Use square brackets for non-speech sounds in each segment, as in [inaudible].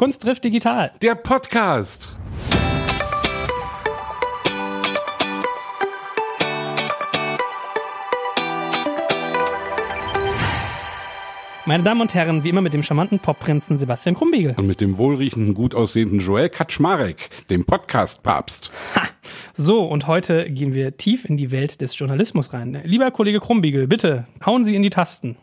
Kunst trifft digital. Der Podcast. Meine Damen und Herren, wie immer mit dem charmanten Popprinzen Sebastian Krumbiegel. Und mit dem wohlriechenden, gut aussehenden Joel Kaczmarek, dem Podcast-Papst. Ha! So, und heute gehen wir tief in die Welt des Journalismus rein. Lieber Kollege Krumbiegel, bitte, hauen Sie in die Tasten.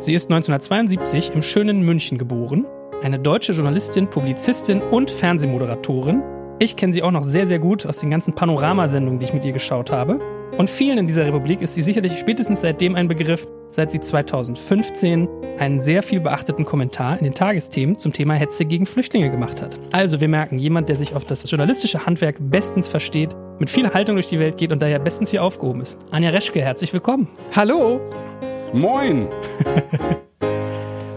Sie ist 1972 im schönen München geboren, eine deutsche Journalistin, Publizistin und Fernsehmoderatorin. Ich kenne sie auch noch sehr, sehr gut aus den ganzen Panoramasendungen, die ich mit ihr geschaut habe. Und vielen in dieser Republik ist sie sicherlich spätestens seitdem ein Begriff, seit sie 2015 einen sehr viel beachteten Kommentar in den Tagesthemen zum Thema Hetze gegen Flüchtlinge gemacht hat. Also wir merken, jemand, der sich auf das journalistische Handwerk bestens versteht, mit viel Haltung durch die Welt geht und daher bestens hier aufgehoben ist. Anja Reschke, herzlich willkommen. Hallo. Moin. [laughs]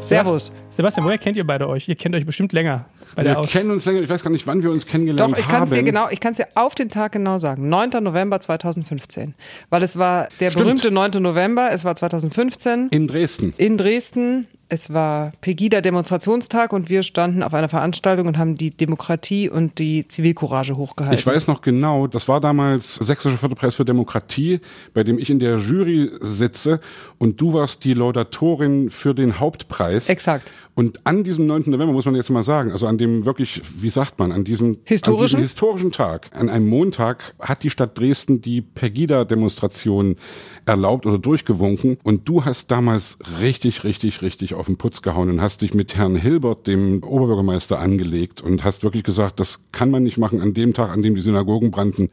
Servus. Sebastian, woher kennt ihr beide euch? Ihr kennt euch bestimmt länger. Bei wir kennen uns länger, ich weiß gar nicht, wann wir uns kennengelernt Doch, ich kann es dir haben. genau, ich kann es dir auf den Tag genau sagen. 9. November 2015. Weil es war der Stimmt. berühmte 9. November, es war 2015 In Dresden. in Dresden. Es war Pegida-Demonstrationstag und wir standen auf einer Veranstaltung und haben die Demokratie und die Zivilcourage hochgehalten. Ich weiß noch genau, das war damals Sächsischer Förderpreis für Demokratie, bei dem ich in der Jury sitze und du warst die Laudatorin für den Hauptpreis. Exakt. Und an diesem 9. November muss man jetzt mal sagen, also an dem wirklich, wie sagt man, an diesem Historischen? an diesem historischen Tag, an einem Montag hat die Stadt Dresden die Pegida-Demonstration erlaubt oder durchgewunken. Und du hast damals richtig, richtig, richtig auf den Putz gehauen und hast dich mit Herrn Hilbert, dem Oberbürgermeister, angelegt und hast wirklich gesagt, das kann man nicht machen an dem Tag, an dem die Synagogen brannten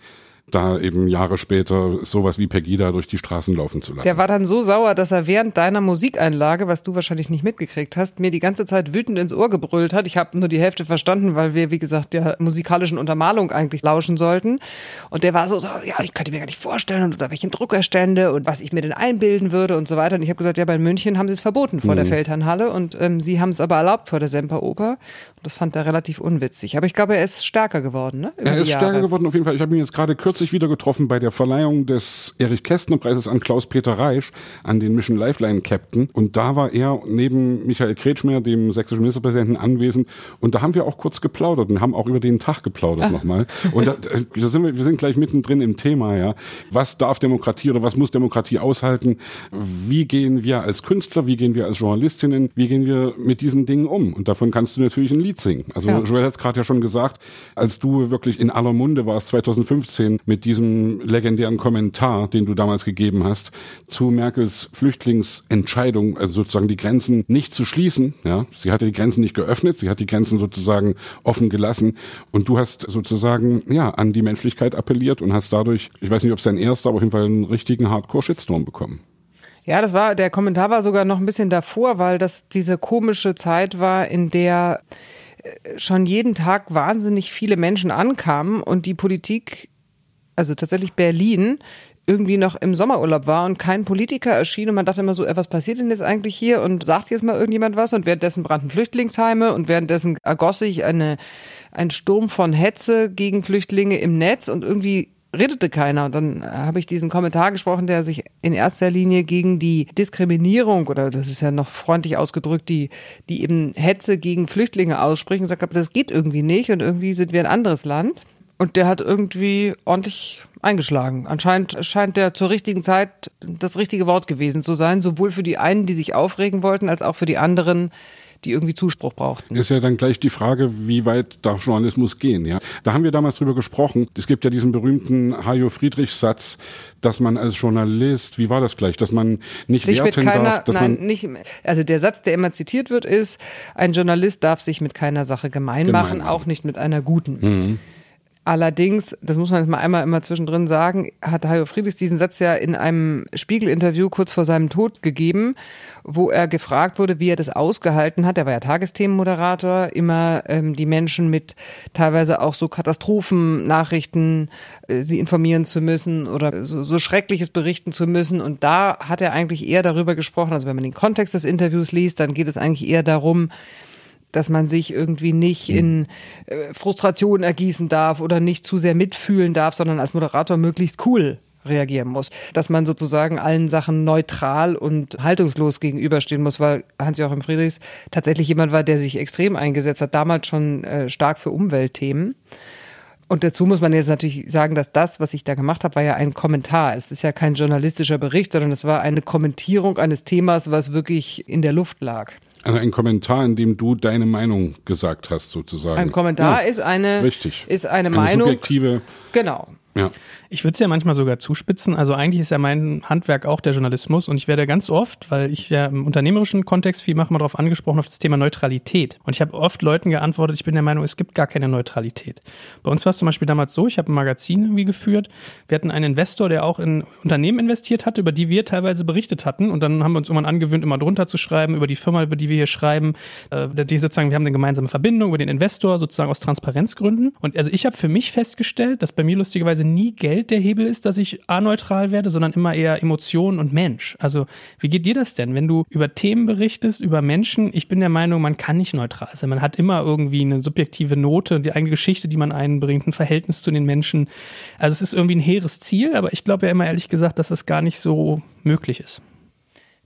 da eben Jahre später sowas wie Pegida durch die Straßen laufen zu lassen. Der war dann so sauer, dass er während deiner Musikeinlage, was du wahrscheinlich nicht mitgekriegt hast, mir die ganze Zeit wütend ins Ohr gebrüllt hat. Ich habe nur die Hälfte verstanden, weil wir, wie gesagt, der musikalischen Untermalung eigentlich lauschen sollten. Und der war so, so ja, ich könnte mir gar nicht vorstellen, unter welchen Druck er stände und was ich mir denn einbilden würde und so weiter. Und ich habe gesagt, ja, bei München haben sie es verboten vor der Feldherrnhalle und ähm, sie haben es aber erlaubt vor der Semperoper. Und das fand er relativ unwitzig. Aber ich glaube, er ist stärker geworden, ne? Über Er ist stärker geworden auf jeden Fall. Ich habe ihn jetzt gerade kürzlich wieder getroffen bei der Verleihung des Erich Kästner Preises an Klaus-Peter Reisch, an den Mission Lifeline Captain. Und da war er neben Michael Kretschmer, dem sächsischen Ministerpräsidenten, anwesend. Und da haben wir auch kurz geplaudert und haben auch über den Tag geplaudert nochmal. Und da, da sind wir, wir sind gleich mittendrin im Thema, ja. Was darf Demokratie oder was muss Demokratie aushalten? Wie gehen wir als Künstler, wie gehen wir als Journalistinnen, wie gehen wir mit diesen Dingen um? Und davon kannst du natürlich ein Lied singen. Also Ja. Joel hat es gerade ja schon gesagt, als du wirklich in aller Munde warst 2015 mit diesem legendären Kommentar, den du damals gegeben hast, zu Merkels Flüchtlingsentscheidung, also sozusagen die Grenzen nicht zu schließen. Ja, sie hatte die Grenzen nicht geöffnet, sie hat die Grenzen sozusagen offen gelassen und du hast sozusagen ja an die Menschlichkeit appelliert und hast dadurch, ich weiß nicht, ob es dein erster, aber auf jeden Fall einen richtigen Hardcore-Shitstorm bekommen. Ja, das war, der Kommentar war sogar noch ein bisschen davor, weil das diese komische Zeit war, in der äh, schon jeden Tag wahnsinnig viele Menschen ankamen und die Politik, also tatsächlich Berlin, irgendwie noch im Sommerurlaub war und kein Politiker erschien und man dachte immer so, äh, was passiert denn jetzt eigentlich hier und sagt jetzt mal irgendjemand was und währenddessen brannten Flüchtlingsheime und währenddessen ergoss sich eine, ein Sturm von Hetze gegen Flüchtlinge im Netz und irgendwie redete keiner. Und dann habe ich diesen Kommentar gesprochen, der sich in erster Linie gegen die Diskriminierung oder das ist ja noch freundlich ausgedrückt, die, die eben Hetze gegen Flüchtlinge ausspricht und sagt, das geht irgendwie nicht und irgendwie sind wir ein anderes Land. Und der hat irgendwie ordentlich eingeschlagen. Anscheinend scheint der zur richtigen Zeit das richtige Wort gewesen zu sein, sowohl für die einen, die sich aufregen wollten, als auch für die anderen, die irgendwie Zuspruch brauchten. Ist ja dann gleich die Frage, wie weit darf Journalismus gehen, ja? Da haben wir damals drüber gesprochen. Es gibt ja diesen berühmten Hajo Friedrich Satz, dass man als Journalist, wie war das gleich, dass man nicht sich mit werten keiner, darf, dass nein, man nicht, also der Satz, der immer zitiert wird, ist, ein Journalist darf sich mit keiner Sache gemein, Gemein machen, machen. auch nicht mit einer guten. Allerdings, das muss man jetzt mal einmal immer zwischendrin sagen, hat Hajo Friedrichs diesen Satz ja in einem Spiegel-Interview kurz vor seinem Tod gegeben, wo er gefragt wurde, wie er das ausgehalten hat. Er war ja Tagesthemenmoderator, immer ähm, die Menschen mit teilweise auch so Katastrophennachrichten, äh, sie informieren zu müssen oder so, so Schreckliches berichten zu müssen. Und da hat er eigentlich eher darüber gesprochen, also wenn man den Kontext des Interviews liest, dann geht es eigentlich eher darum, dass man sich irgendwie nicht in äh, Frustration ergießen darf oder nicht zu sehr mitfühlen darf, sondern als Moderator möglichst cool reagieren muss. Dass man sozusagen allen Sachen neutral und haltungslos gegenüberstehen muss, weil Hans-Joachim Friedrichs tatsächlich jemand war, der sich extrem eingesetzt hat, damals schon äh, stark für Umweltthemen. Und dazu muss man jetzt natürlich sagen, dass das, was ich da gemacht habe, war ja ein Kommentar. Es ist ja kein journalistischer Bericht, sondern es war eine Kommentierung eines Themas, was wirklich in der Luft lag. Also ein Kommentar, in dem du deine Meinung gesagt hast, sozusagen. Ein Kommentar ja, ist eine, richtig. ist eine, eine Meinung. Subjektive. Genau. Ja. Ich würde es ja manchmal sogar zuspitzen. Also eigentlich ist ja mein Handwerk auch der Journalismus und ich werde ganz oft, weil ich ja im unternehmerischen Kontext viel mache, mal darauf angesprochen, auf das Thema Neutralität. Und ich habe oft Leuten geantwortet, ich bin der Meinung, es gibt gar keine Neutralität. Bei uns war es zum Beispiel damals so, ich habe ein Magazin irgendwie geführt. Wir hatten einen Investor, der auch in Unternehmen investiert hatte, über die wir teilweise berichtet hatten. Und dann haben wir uns irgendwann angewöhnt, immer drunter zu schreiben, über die Firma, über die wir hier schreiben. Äh, die sozusagen, wir haben eine gemeinsame Verbindung über den Investor, sozusagen aus Transparenzgründen. Und also ich habe für mich festgestellt, dass bei mir lustigerweise nie Geld der Hebel ist, dass ich aneutral werde, sondern immer eher Emotion und Mensch. Also wie geht dir das denn, wenn du über Themen berichtest, über Menschen? Ich bin der Meinung, man kann nicht neutral sein. Man hat immer irgendwie eine subjektive Note, die eigene Geschichte, die man einbringt, ein Verhältnis zu den Menschen. Also es ist irgendwie ein hehres Ziel, aber ich glaube ja immer ehrlich gesagt, dass das gar nicht so möglich ist.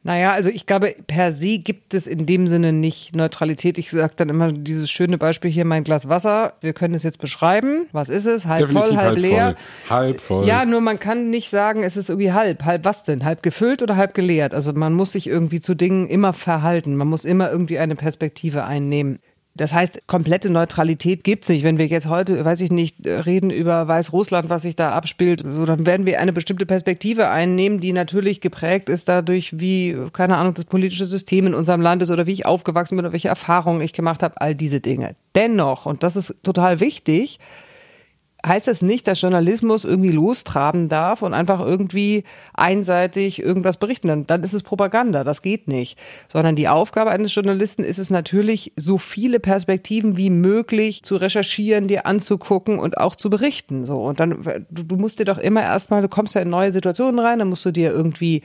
Naja, also ich glaube, per se gibt es in dem Sinne nicht Neutralität. Ich sage dann immer dieses schöne Beispiel hier, mein Glas Wasser. Wir können es jetzt beschreiben. Was ist es? Halb Definitiv voll, halb, halb leer. Voll. Halb voll. Ja, nur man kann nicht sagen, es ist irgendwie halb. Halb was denn? Halb gefüllt oder halb geleert? Also man muss sich irgendwie zu Dingen immer verhalten. Man muss immer irgendwie eine Perspektive einnehmen. Das heißt, komplette Neutralität gibt's nicht. Wenn wir jetzt heute, weiß ich nicht, reden über Weißrussland, was sich da abspielt, so, dann werden wir eine bestimmte Perspektive einnehmen, die natürlich geprägt ist dadurch, wie, keine Ahnung, das politische System in unserem Land ist oder wie ich aufgewachsen bin oder welche Erfahrungen ich gemacht habe, all diese Dinge. Dennoch, und das ist total wichtig, heißt es nicht, dass Journalismus irgendwie lostraben darf und einfach irgendwie einseitig irgendwas berichten. Dann, dann ist es Propaganda. Das geht nicht. Sondern die Aufgabe eines Journalisten ist es natürlich, so viele Perspektiven wie möglich zu recherchieren, dir anzugucken und auch zu berichten. So. Und dann, du musst dir doch immer erstmal, du kommst ja in neue Situationen rein, dann musst du dir irgendwie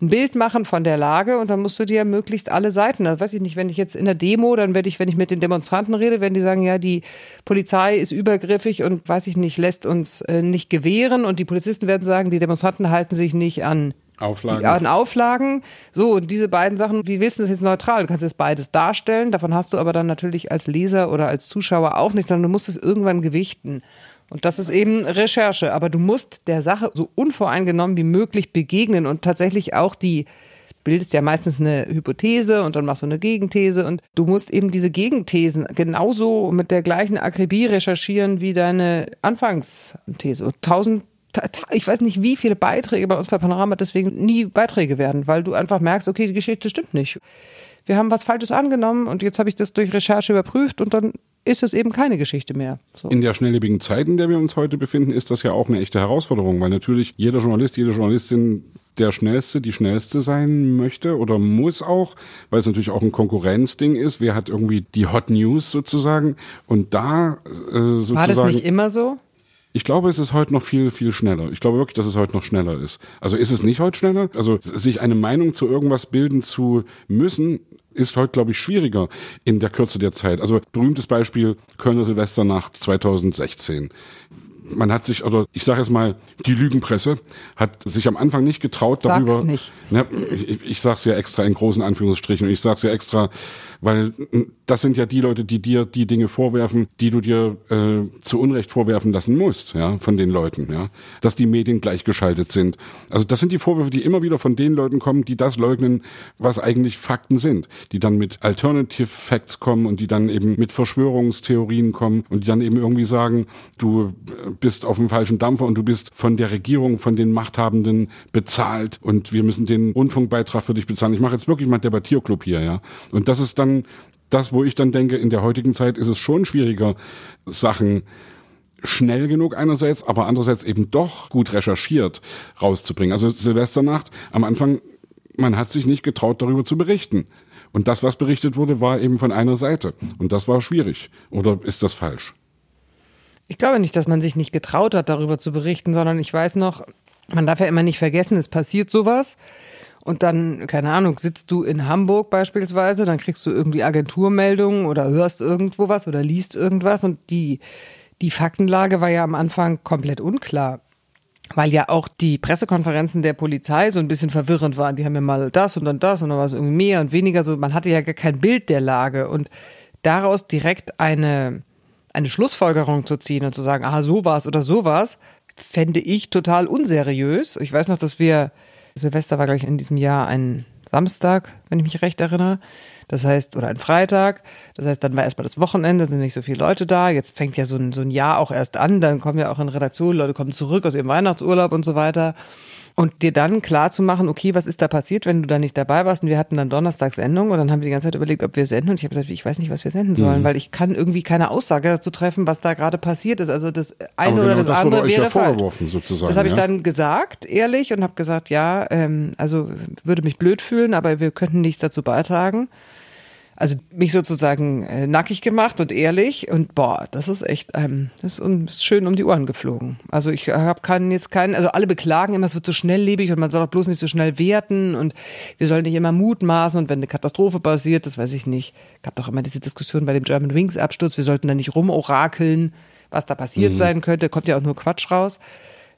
ein Bild machen von der Lage und dann musst du dir möglichst alle Seiten, also weiß ich nicht, wenn ich jetzt in der Demo, dann werde ich, wenn ich mit den Demonstranten rede, werden die sagen, ja, die Polizei ist übergriffig und weiß ich nicht, lässt uns äh, nicht gewähren und die Polizisten werden sagen, die Demonstranten halten sich nicht an Auflagen. Die, an Auflagen. So, und diese beiden Sachen, wie willst du das jetzt neutral? Du kannst jetzt beides darstellen, davon hast du aber dann natürlich als Leser oder als Zuschauer auch nichts, sondern du musst es irgendwann gewichten. Und das ist eben Recherche. Aber du musst der Sache so unvoreingenommen wie möglich begegnen und tatsächlich auch die bildest ja meistens eine Hypothese und dann machst du eine Gegenthese und du musst eben diese Gegenthesen genauso mit der gleichen Akribie recherchieren wie deine Anfangsthese. Tausend ich weiß nicht, wie viele Beiträge bei uns bei Panorama deswegen nie Beiträge werden, weil du einfach merkst, okay, die Geschichte stimmt nicht. Wir haben was Falsches angenommen und jetzt habe ich das durch Recherche überprüft und dann ist es eben keine Geschichte mehr. So. In der schnelllebigen Zeit, in der wir uns heute befinden, ist das ja auch eine echte Herausforderung, weil natürlich jeder Journalist, jede Journalistin der Schnellste, die Schnellste sein möchte oder muss auch, weil es natürlich auch ein Konkurrenzding ist. Wer hat irgendwie die Hot News sozusagen? Und da äh, sozusagen. War das nicht immer so? Ich glaube, es ist heute noch viel, viel schneller. Ich glaube wirklich, dass es heute noch schneller ist. Also ist es nicht heute schneller? Also sich eine Meinung zu irgendwas bilden zu müssen, ist heute, glaube ich, schwieriger in der Kürze der Zeit. Also berühmtes Beispiel Kölner Silvesternacht 2016 man hat sich, oder ich sage es mal, die Lügenpresse hat sich am Anfang nicht getraut darüber. Sag's nicht. Ne, ich, ich sage es ja extra in großen Anführungsstrichen und ich sage es ja extra, weil das sind ja die Leute, die dir die Dinge vorwerfen, die du dir äh, zu Unrecht vorwerfen lassen musst, ja, von den Leuten, ja, dass die Medien gleichgeschaltet sind. Also das sind die Vorwürfe, die immer wieder von den Leuten kommen, die das leugnen, was eigentlich Fakten sind, die dann mit Alternative Facts kommen und die dann eben mit Verschwörungstheorien kommen und die dann eben irgendwie sagen, du bist auf dem falschen Dampfer und du bist von der Regierung, von den Machthabenden bezahlt und wir müssen den Rundfunkbeitrag für dich bezahlen. Ich mache jetzt wirklich mal Debattierclub hier, ja. Und das ist dann das, wo ich dann denke, in der heutigen Zeit ist es schon schwieriger, Sachen schnell genug einerseits, aber andererseits eben doch gut recherchiert rauszubringen. Also Silvesternacht, am Anfang, man hat sich nicht getraut, darüber zu berichten. Und das, was berichtet wurde, war eben von einer Seite. Und das war schwierig. Oder ist das falsch? Ich glaube nicht, dass man sich nicht getraut hat, darüber zu berichten, sondern ich weiß noch, man darf ja immer nicht vergessen, es passiert sowas. Und dann, keine Ahnung, sitzt du in Hamburg beispielsweise, dann kriegst du irgendwie Agenturmeldungen oder hörst irgendwo was oder liest irgendwas und die, die Faktenlage war ja am Anfang komplett unklar. weil ja auch die Pressekonferenzen der Polizei so ein bisschen verwirrend waren. Die haben ja mal das und dann das und dann war es irgendwie mehr und weniger so. Man hatte ja gar kein Bild der Lage und daraus direkt eine, eine Schlussfolgerung zu ziehen und zu sagen, aha, so war's oder so war's, fände ich total unseriös. Ich weiß noch, dass wir, Silvester war, glaube ich, in diesem Jahr ein Samstag, wenn ich mich recht erinnere. Das heißt, oder ein Freitag. Das heißt, dann war erstmal das Wochenende, sind nicht so viele Leute da. Jetzt fängt ja so ein, so ein Jahr auch erst an. Dann kommen ja auch in Redaktion, Leute kommen zurück aus ihrem Weihnachtsurlaub und so weiter. Und dir dann klar zu machen, okay, was ist da passiert, wenn du da nicht dabei warst? Und wir hatten dann Donnerstags Sendung und dann haben wir die ganze Zeit überlegt, ob wir senden. Und ich habe gesagt, ich weiß nicht, was wir senden sollen, mhm. weil ich kann irgendwie keine Aussage dazu treffen, was da gerade passiert ist. Also das eine oder genau das, das andere wäre ja vorgeworfen, sozusagen. Das habe ich dann gesagt, ehrlich, und habe gesagt, ja, ähm, also würde mich blöd fühlen, aber wir könnten nichts dazu beitragen also mich sozusagen äh, nackig gemacht und ehrlich und boah, das ist echt, ähm, das ist uns schön um die Ohren geflogen. Also ich habe keinen jetzt keinen, also alle beklagen immer, es wird so schnelllebig und man soll doch bloß nicht so schnell werten und wir sollen nicht immer mutmaßen und wenn eine Katastrophe passiert, das weiß ich nicht. Gab doch immer diese Diskussion bei dem German Wings Absturz, wir sollten da nicht rumorakeln, was da passiert mhm. sein könnte, kommt ja auch nur Quatsch raus.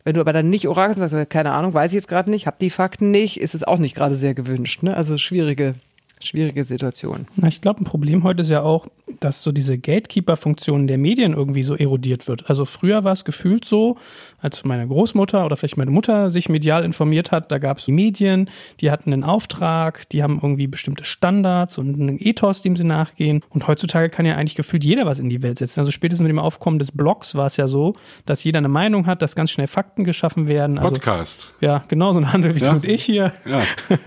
Wenn du aber dann nicht orakelst und sagst, keine Ahnung, weiß ich jetzt gerade nicht, hab die Fakten nicht, ist es auch nicht gerade sehr gewünscht. Ne? Also schwierige schwierige Situation. Na, ich glaube, ein Problem heute ist ja auch, dass so diese Gatekeeper-Funktion der Medien irgendwie so erodiert wird. Also früher war es gefühlt so, als meine Großmutter oder vielleicht meine Mutter sich medial informiert hat, da gab es Medien, die hatten einen Auftrag, die haben irgendwie bestimmte Standards und einen Ethos, dem sie nachgehen. Und heutzutage kann ja eigentlich gefühlt jeder was in die Welt setzen. Also spätestens mit dem Aufkommen des Blogs war es ja so, dass jeder eine Meinung hat, dass ganz schnell Fakten geschaffen werden. Also, Podcast. Ja, genau so ein Handel wie ja. du und ich hier. Ja. [laughs]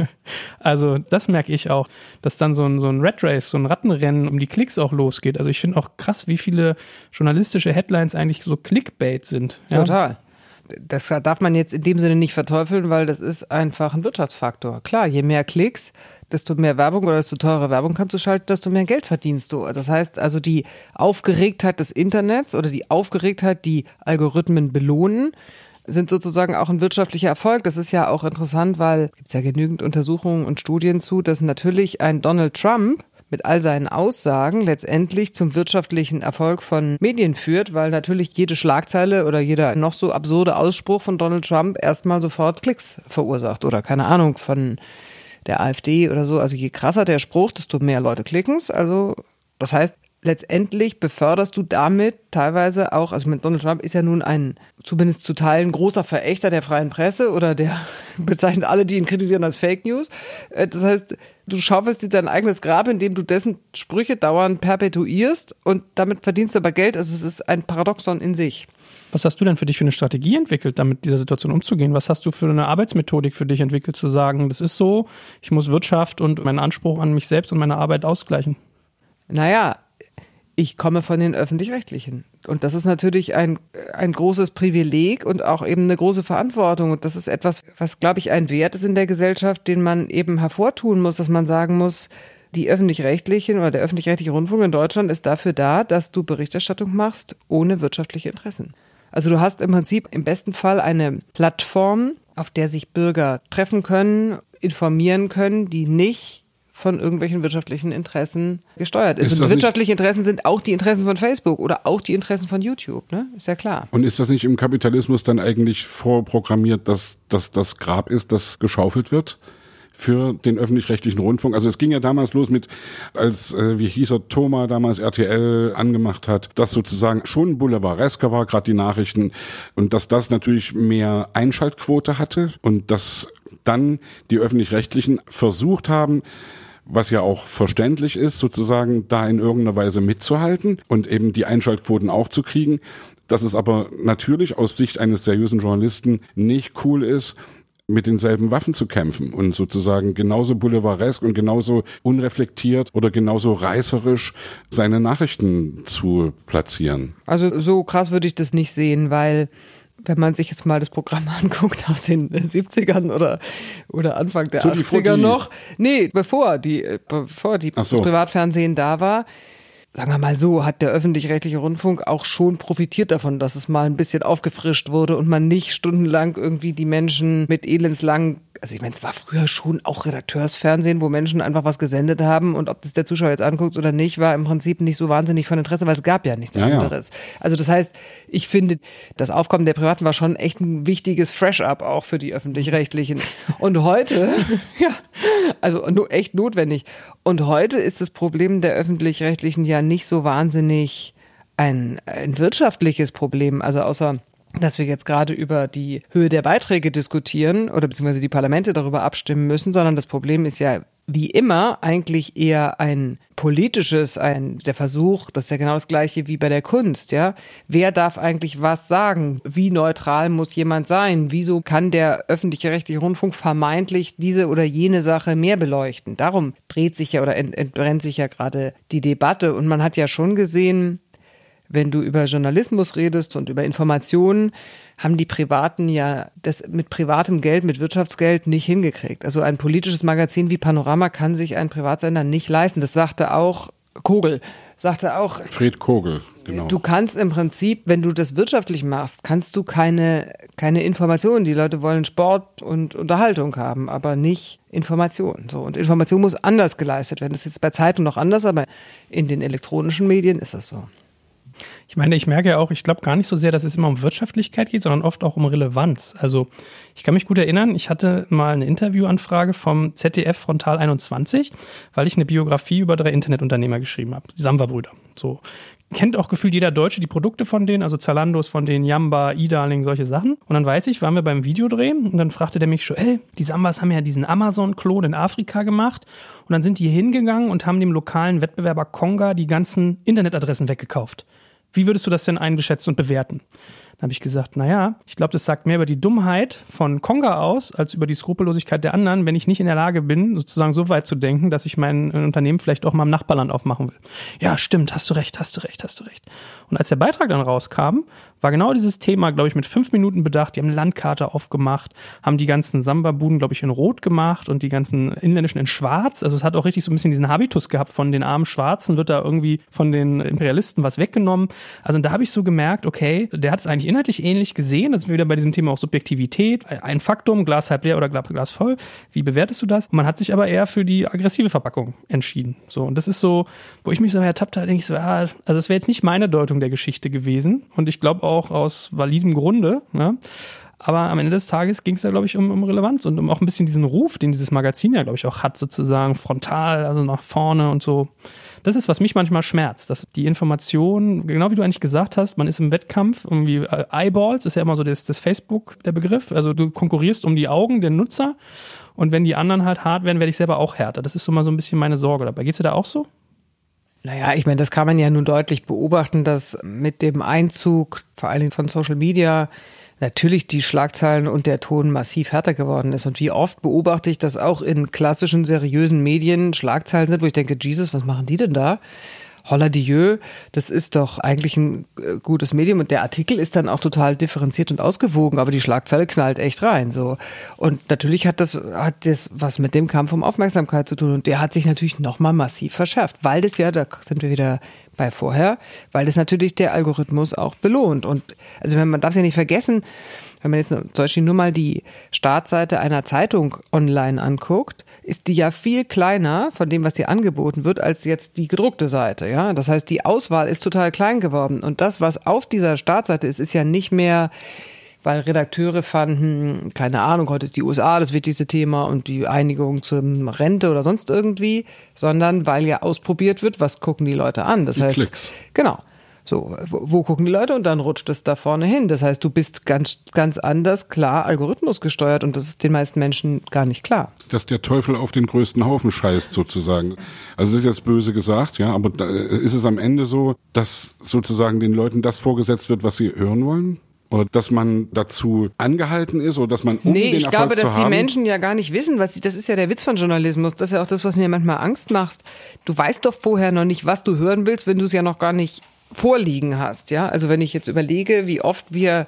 also das merke ich auch, dass dann so ein, so ein Red Race, so ein Rattenrennen um die Klicks auch losgeht. Also ich finde auch krass, wie viele journalistische Headlines eigentlich so Clickbait sind. Ja? Total das darf man jetzt in dem Sinne nicht verteufeln, weil das ist einfach ein Wirtschaftsfaktor. Klar, je mehr Klicks, desto mehr Werbung oder desto teure Werbung kannst du schalten, desto mehr Geld verdienst du. Das heißt also die Aufgeregtheit des Internets oder die Aufgeregtheit, die Algorithmen belohnen, sind sozusagen auch ein wirtschaftlicher Erfolg. Das ist ja auch interessant, weil es gibt ja genügend Untersuchungen und Studien zu, dass natürlich ein Donald Trump mit all seinen Aussagen letztendlich zum wirtschaftlichen Erfolg von Medien führt, weil natürlich jede Schlagzeile oder jeder noch so absurde Ausspruch von Donald Trump erstmal sofort Klicks verursacht oder keine Ahnung von der AfD oder so. Also je krasser der Spruch, desto mehr Leute klicken's. Also das heißt, letztendlich beförderst du damit teilweise auch, also mit Donald Trump ist ja nun ein zumindest zu Teilen großer Verächter der freien Presse oder der [laughs] bezeichnet alle, die ihn kritisieren als Fake News. Äh, das heißt, du schaufelst dir dein eigenes Grab, indem du dessen Sprüche dauernd perpetuierst und damit verdienst du aber Geld. Also es ist ein Paradoxon in sich. Was hast du denn für dich für eine Strategie entwickelt, damit dieser Situation umzugehen? Was hast du für eine Arbeitsmethodik für dich entwickelt, zu sagen, das ist so, ich muss Wirtschaft und meinen Anspruch an mich selbst und meine Arbeit ausgleichen? Naja, ich komme von den öffentlich-rechtlichen. Und das ist natürlich ein, ein großes Privileg und auch eben eine große Verantwortung. Und das ist etwas, was, glaube ich, ein Wert ist in der Gesellschaft, den man eben hervortun muss, dass man sagen muss, die öffentlich-rechtlichen oder der öffentlich-rechtliche Rundfunk in Deutschland ist dafür da, dass du Berichterstattung machst ohne wirtschaftliche Interessen. Also du hast im Prinzip im besten Fall eine Plattform, auf der sich Bürger treffen können, informieren können, die nicht von irgendwelchen wirtschaftlichen Interessen gesteuert ist. ist und wirtschaftliche Interessen sind auch die Interessen von Facebook oder auch die Interessen von YouTube, ne? Ist ja klar. Und ist das nicht im Kapitalismus dann eigentlich vorprogrammiert, dass, dass das Grab ist, das geschaufelt wird? für den öffentlich-rechtlichen Rundfunk. Also es ging ja damals los mit, als, äh, wie hieß er, Thomas damals RTL angemacht hat, dass sozusagen schon boulevardesker war, gerade die Nachrichten, und dass das natürlich mehr Einschaltquote hatte und dass dann die öffentlich-rechtlichen versucht haben, was ja auch verständlich ist, sozusagen da in irgendeiner Weise mitzuhalten und eben die Einschaltquoten auch zu kriegen. Dass es aber natürlich aus Sicht eines seriösen Journalisten nicht cool ist, mit denselben Waffen zu kämpfen und sozusagen genauso boulevardesk und genauso unreflektiert oder genauso reißerisch seine Nachrichten zu platzieren. Also so krass würde ich das nicht sehen, weil wenn man sich jetzt mal das Programm [laughs] anguckt aus den 70ern oder, oder Anfang der Tutti 80er noch. Nee, bevor die, bevor die, so. das Privatfernsehen da war. Sagen wir mal so, hat der öffentlich-rechtliche Rundfunk auch schon profitiert davon, dass es mal ein bisschen aufgefrischt wurde und man nicht stundenlang irgendwie die Menschen mit elendslangen also ich meine, es war früher schon auch Redakteursfernsehen, wo Menschen einfach was gesendet haben und ob das der Zuschauer jetzt anguckt oder nicht, war im Prinzip nicht so wahnsinnig von Interesse, weil es gab ja nichts ja, anderes. Ja. Also das heißt, ich finde, das Aufkommen der Privaten war schon echt ein wichtiges Fresh-up auch für die Öffentlich-Rechtlichen. Und heute, [laughs] ja, also echt notwendig. Und heute ist das Problem der Öffentlich-Rechtlichen ja nicht so wahnsinnig ein, ein wirtschaftliches Problem, also außer dass wir jetzt gerade über die Höhe der Beiträge diskutieren oder beziehungsweise die Parlamente darüber abstimmen müssen, sondern das Problem ist ja wie immer eigentlich eher ein politisches, ein der Versuch, das ist ja genau das gleiche wie bei der Kunst, ja. Wer darf eigentlich was sagen? Wie neutral muss jemand sein? Wieso kann der öffentliche rechtliche Rundfunk vermeintlich diese oder jene Sache mehr beleuchten? Darum dreht sich ja oder entbrennt sich ja gerade die Debatte und man hat ja schon gesehen, wenn du über Journalismus redest und über Informationen, haben die Privaten ja das mit privatem Geld, mit Wirtschaftsgeld nicht hingekriegt. Also ein politisches Magazin wie Panorama kann sich ein Privatsender nicht leisten. Das sagte auch Kogel, sagte auch. Fred Kogel, genau. Du kannst im Prinzip, wenn du das wirtschaftlich machst, kannst du keine, keine Informationen. Die Leute wollen Sport und Unterhaltung haben, aber nicht Informationen. So. Und Information muss anders geleistet werden. Das ist jetzt bei Zeitungen noch anders, aber in den elektronischen Medien ist das so. Ich meine, ich merke ja auch, ich glaube gar nicht so sehr, dass es immer um Wirtschaftlichkeit geht, sondern oft auch um Relevanz. Also ich kann mich gut erinnern, ich hatte mal eine Interviewanfrage vom ZDF Frontal 21, weil ich eine Biografie über drei Internetunternehmer geschrieben habe, die Samba-Brüder. So kennt auch gefühlt jeder Deutsche die Produkte von denen, also Zalandos von denen, Yamba, E-Darling, solche Sachen. Und dann weiß ich, waren wir beim Videodrehen und dann fragte der mich schon, ey, die Sambas haben ja diesen Amazon-Klon in Afrika gemacht. Und dann sind die hingegangen und haben dem lokalen Wettbewerber Konga die ganzen Internetadressen weggekauft. Wie würdest du das denn einschätzen und bewerten? Dann habe ich gesagt, naja, ich glaube, das sagt mehr über die Dummheit von Konga aus, als über die Skrupellosigkeit der anderen, wenn ich nicht in der Lage bin, sozusagen so weit zu denken, dass ich mein Unternehmen vielleicht auch mal im Nachbarland aufmachen will. Ja, stimmt, hast du recht, hast du recht, hast du recht. Und als der Beitrag dann rauskam, war genau dieses Thema, glaube ich, mit fünf Minuten bedacht. Die haben eine Landkarte aufgemacht, haben die ganzen Samba-Buden, glaube ich, in Rot gemacht und die ganzen inländischen in Schwarz. Also es hat auch richtig so ein bisschen diesen Habitus gehabt von den armen Schwarzen, wird da irgendwie von den Imperialisten was weggenommen. Also da habe ich so gemerkt, okay, der hat es eigentlich inhaltlich ähnlich gesehen. Das ist wieder bei diesem Thema auch Subjektivität. Ein Faktum, Glas halb leer oder Glas voll. Wie bewertest du das? Man hat sich aber eher für die aggressive Verpackung entschieden. So, und das ist so, wo ich mich so ertappt habe, denke ich so, ah, also das wäre jetzt nicht meine Deutung der Geschichte gewesen. Und ich glaube auch aus validem Grunde, ne? Aber am Ende des Tages ging es da, glaube ich, um, um Relevanz und um auch ein bisschen diesen Ruf, den dieses Magazin ja, glaube ich, auch hat, sozusagen frontal, also nach vorne und so das ist, was mich manchmal schmerzt, dass die Information, genau wie du eigentlich gesagt hast, man ist im Wettkampf, irgendwie äh, Eyeballs ist ja immer so das, das Facebook der Begriff, also du konkurrierst um die Augen der Nutzer und wenn die anderen halt hart werden, werde ich selber auch härter. Das ist so mal so ein bisschen meine Sorge dabei. Geht's dir da auch so? Naja, ich meine, das kann man ja nun deutlich beobachten, dass mit dem Einzug vor allen Dingen von Social Media natürlich die Schlagzeilen und der Ton massiv härter geworden ist. Und wie oft beobachte ich, dass auch in klassischen, seriösen Medien Schlagzeilen sind, wo ich denke, Jesus, was machen die denn da? Holla Dieu, das ist doch eigentlich ein äh, gutes Medium und der Artikel ist dann auch total differenziert und ausgewogen, aber die Schlagzeile knallt echt rein, so. Und natürlich hat das, hat das was mit dem Kampf um Aufmerksamkeit zu tun und der hat sich natürlich nochmal massiv verschärft, weil das ja, da sind wir wieder bei vorher, weil das natürlich der Algorithmus auch belohnt. Und also man darf es ja nicht vergessen, wenn man jetzt zum Beispiel nur mal die Startseite einer Zeitung online anguckt, ist die ja viel kleiner von dem, was dir angeboten wird, als jetzt die gedruckte Seite. Ja, das heißt, die Auswahl ist total klein geworden und das, was auf dieser Startseite ist, ist ja nicht mehr weil Redakteure fanden, keine Ahnung, heute ist die USA das wichtigste Thema und die Einigung zum Rente oder sonst irgendwie, sondern weil ja ausprobiert wird, was gucken die Leute an. Das die heißt, Klicks. genau. So, wo, gucken die Leute und dann rutscht es da vorne hin. Das heißt, du bist ganz, ganz anders, klar, Algorithmus gesteuert und das ist den meisten Menschen gar nicht klar. Dass der Teufel auf den größten Haufen scheißt, sozusagen. Also das ist jetzt böse gesagt, ja, aber da ist es am Ende so, dass sozusagen den Leuten das vorgesetzt wird, was sie hören wollen? Oder dass man dazu angehalten ist oder dass man um nee, ich Erfolg glaube, dass zu die haben, Menschen ja gar nicht wissen, was sie, das ist ja der Witz von Journalismus. Das ist ja auch das, was mir manchmal Angst macht. Du weißt doch vorher noch nicht, was du hören willst, wenn du es ja noch gar nicht vorliegen hast, ja? Also wenn ich jetzt überlege, wie oft wir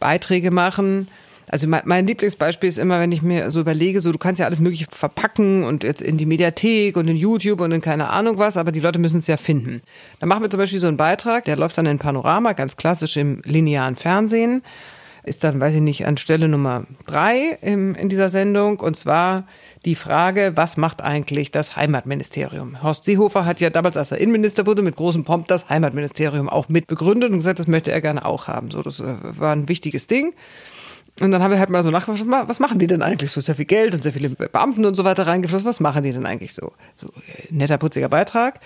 Beiträge machen, Also mein, mein, Lieblingsbeispiel ist immer, wenn ich mir so überlege, so du kannst ja alles mögliche verpacken und jetzt in die Mediathek und in YouTube und in keine Ahnung was, aber die Leute müssen es ja finden. Dann machen wir zum Beispiel so einen Beitrag, der läuft dann in Panorama, ganz klassisch im linearen Fernsehen, ist dann, weiß ich nicht, an Stelle Nummer drei im, in dieser Sendung und zwar die Frage, was macht eigentlich das Heimatministerium? Horst Seehofer hat ja damals, als er Innenminister wurde, mit großem Pomp das Heimatministerium auch mit begründet und gesagt, das möchte er gerne auch haben. So, das äh, war ein wichtiges Ding. Und dann haben wir halt mal so nachgefragt, was machen die denn eigentlich so? Sehr viel Geld und sehr viele Beamten und so weiter reingeflossen. Was machen die denn eigentlich so? so äh, netter, putziger Beitrag.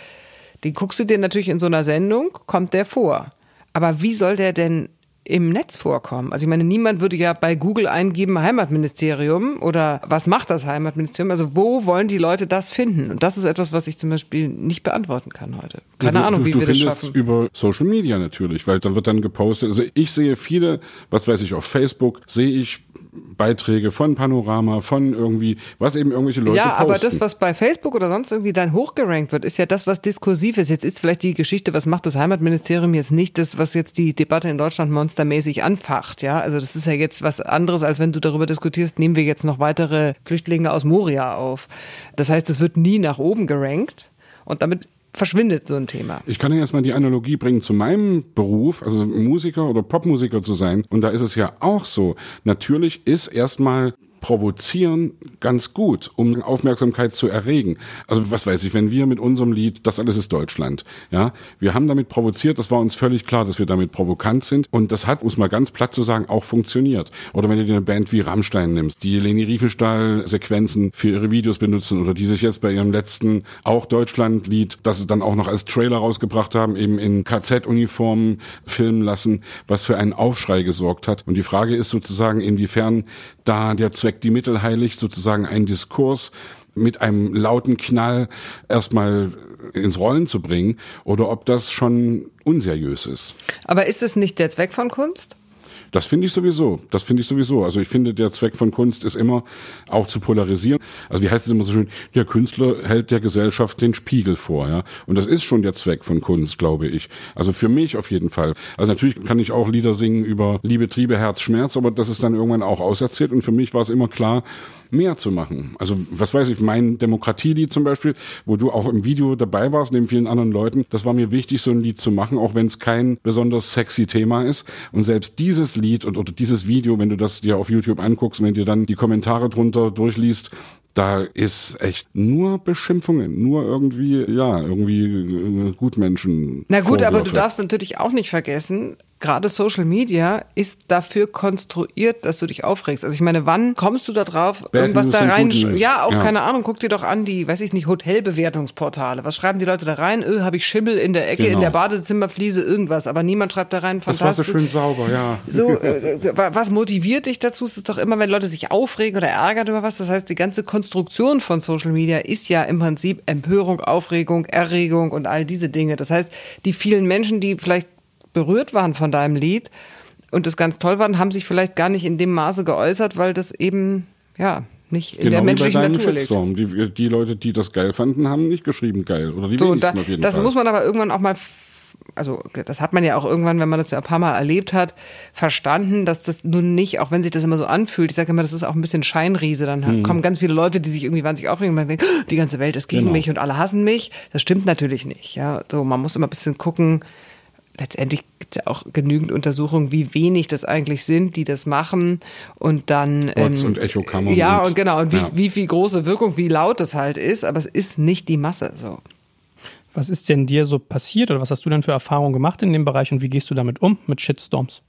Den guckst du dir natürlich in so einer Sendung, kommt der vor. Aber wie soll der denn im Netz vorkommen. Also ich meine, niemand würde ja bei Google eingeben Heimatministerium oder was macht das Heimatministerium? Also wo wollen die Leute das finden? Und das ist etwas, was ich zum Beispiel nicht beantworten kann heute. Keine ja, du, Ahnung, wie du, wir das schaffen. über Social Media natürlich, weil dann wird dann gepostet. Also ich sehe viele, was weiß ich, auf Facebook sehe ich Beiträge von Panorama, von irgendwie, was eben irgendwelche Leute Ja, posten. aber das, was bei Facebook oder sonst irgendwie dann hochgerankt wird, ist ja das, was diskursiv ist. Jetzt ist vielleicht die Geschichte, was macht das Heimatministerium jetzt nicht das, was jetzt die Debatte in Deutschland monstermäßig anfacht, ja? Also das ist ja jetzt was anderes, als wenn du darüber diskutierst, nehmen wir jetzt noch weitere Flüchtlinge aus Moria auf. Das heißt, es wird nie nach oben gerankt und damit verschwindet so ein Thema. Ich kann ja erstmal die Analogie bringen zu meinem Beruf, also Musiker oder Popmusiker zu sein. Und da ist es ja auch so. Natürlich ist erstmal provozieren ganz gut, um Aufmerksamkeit zu erregen. Also was weiß ich, wenn wir mit unserem Lied, das alles ist Deutschland, ja, wir haben damit provoziert, das war uns völlig klar, dass wir damit provokant sind und das hat, um es mal ganz platt zu sagen, auch funktioniert. Oder wenn du dir eine Band wie Rammstein nimmst, die Leni Riefenstahl Sequenzen für ihre Videos benutzen oder die sich jetzt bei ihrem letzten auch Deutschland-Lied, das sie dann auch noch als Trailer rausgebracht haben, eben in KZ-Uniformen filmen lassen, was für einen Aufschrei gesorgt hat. Und die Frage ist sozusagen, inwiefern da der Zweck die Mittel heiligt, sozusagen einen Diskurs mit einem lauten Knall erstmal ins Rollen zu bringen oder ob das schon unseriös ist. Aber ist es nicht der Zweck von Kunst? Das finde ich sowieso. Das finde ich sowieso. Also ich finde, der Zweck von Kunst ist immer auch zu polarisieren. Also wie heißt es immer so schön? Der Künstler hält der Gesellschaft den Spiegel vor, ja. Und das ist schon der Zweck von Kunst, glaube ich. Also für mich auf jeden Fall. Also natürlich kann ich auch Lieder singen über Liebe, Triebe, Herz, Schmerz, aber das ist dann irgendwann auch auserzählt. Und für mich war es immer klar, mehr zu machen. Also was weiß ich, mein Demokratielied zum Beispiel, wo du auch im Video dabei warst, neben vielen anderen Leuten, das war mir wichtig, so ein Lied zu machen, auch wenn es kein besonders sexy Thema ist. Und selbst dieses Lied und, oder dieses Video, wenn du das dir auf YouTube anguckst und wenn dir dann die Kommentare drunter durchliest, da ist echt nur Beschimpfungen, nur irgendwie, ja, irgendwie äh, Gutmenschen. Na gut, aber du Vorwürfe. darfst natürlich auch nicht vergessen, gerade Social Media ist dafür konstruiert, dass du dich aufregst. Also ich meine, wann kommst du da drauf, Bad irgendwas News da rein? Ja, auch Ja. keine Ahnung, guck dir doch an die, weiß ich nicht, Hotelbewertungsportale. Was schreiben die Leute da rein? Öh, habe ich Schimmel in der Ecke, Genau. in der Badezimmerfliese, irgendwas. Aber niemand schreibt da rein, Das war so fantastisch. schön sauber, ja. So, äh, wa- was motiviert dich dazu? Es ist doch immer, wenn Leute sich aufregen oder ärgern über was. Das heißt, die ganze Konstruktion von Social Media ist ja im Prinzip Empörung, Aufregung, Erregung und all diese Dinge. Das heißt, die vielen Menschen, die vielleicht berührt waren von deinem Lied und das ganz toll waren, haben sich vielleicht gar nicht in dem Maße geäußert, weil das eben, ja, nicht in der Genau wie bei menschlichen Natur liegt. Shitstorm. Die, die Leute, die das geil fanden, haben nicht geschrieben geil. Oder die So, und da, wenigsten auf jeden das Fall. muss man aber irgendwann auch mal, also das hat man ja auch irgendwann, wenn man das ja ein paar Mal erlebt hat, verstanden, dass das nun nicht, auch wenn sich das immer so anfühlt, ich sage immer, das ist auch ein bisschen Scheinriese, dann Hm. kommen ganz viele Leute, die sich irgendwie wahnsinnig aufregen und man denkt, die ganze Welt ist gegen Genau. mich und alle hassen mich. Das stimmt natürlich nicht. Ja, so man muss immer ein bisschen gucken. Letztendlich gibt es ja auch genügend Untersuchungen, wie wenig das eigentlich sind, die das machen und dann Bots und Echokammern Ja und- und genau und wie, ja. wie viel große Wirkung, wie laut das halt ist, aber es ist nicht die Masse. So. Was ist denn dir so passiert oder was hast du denn für Erfahrungen gemacht in dem Bereich und wie gehst du damit um, mit Shitstorms?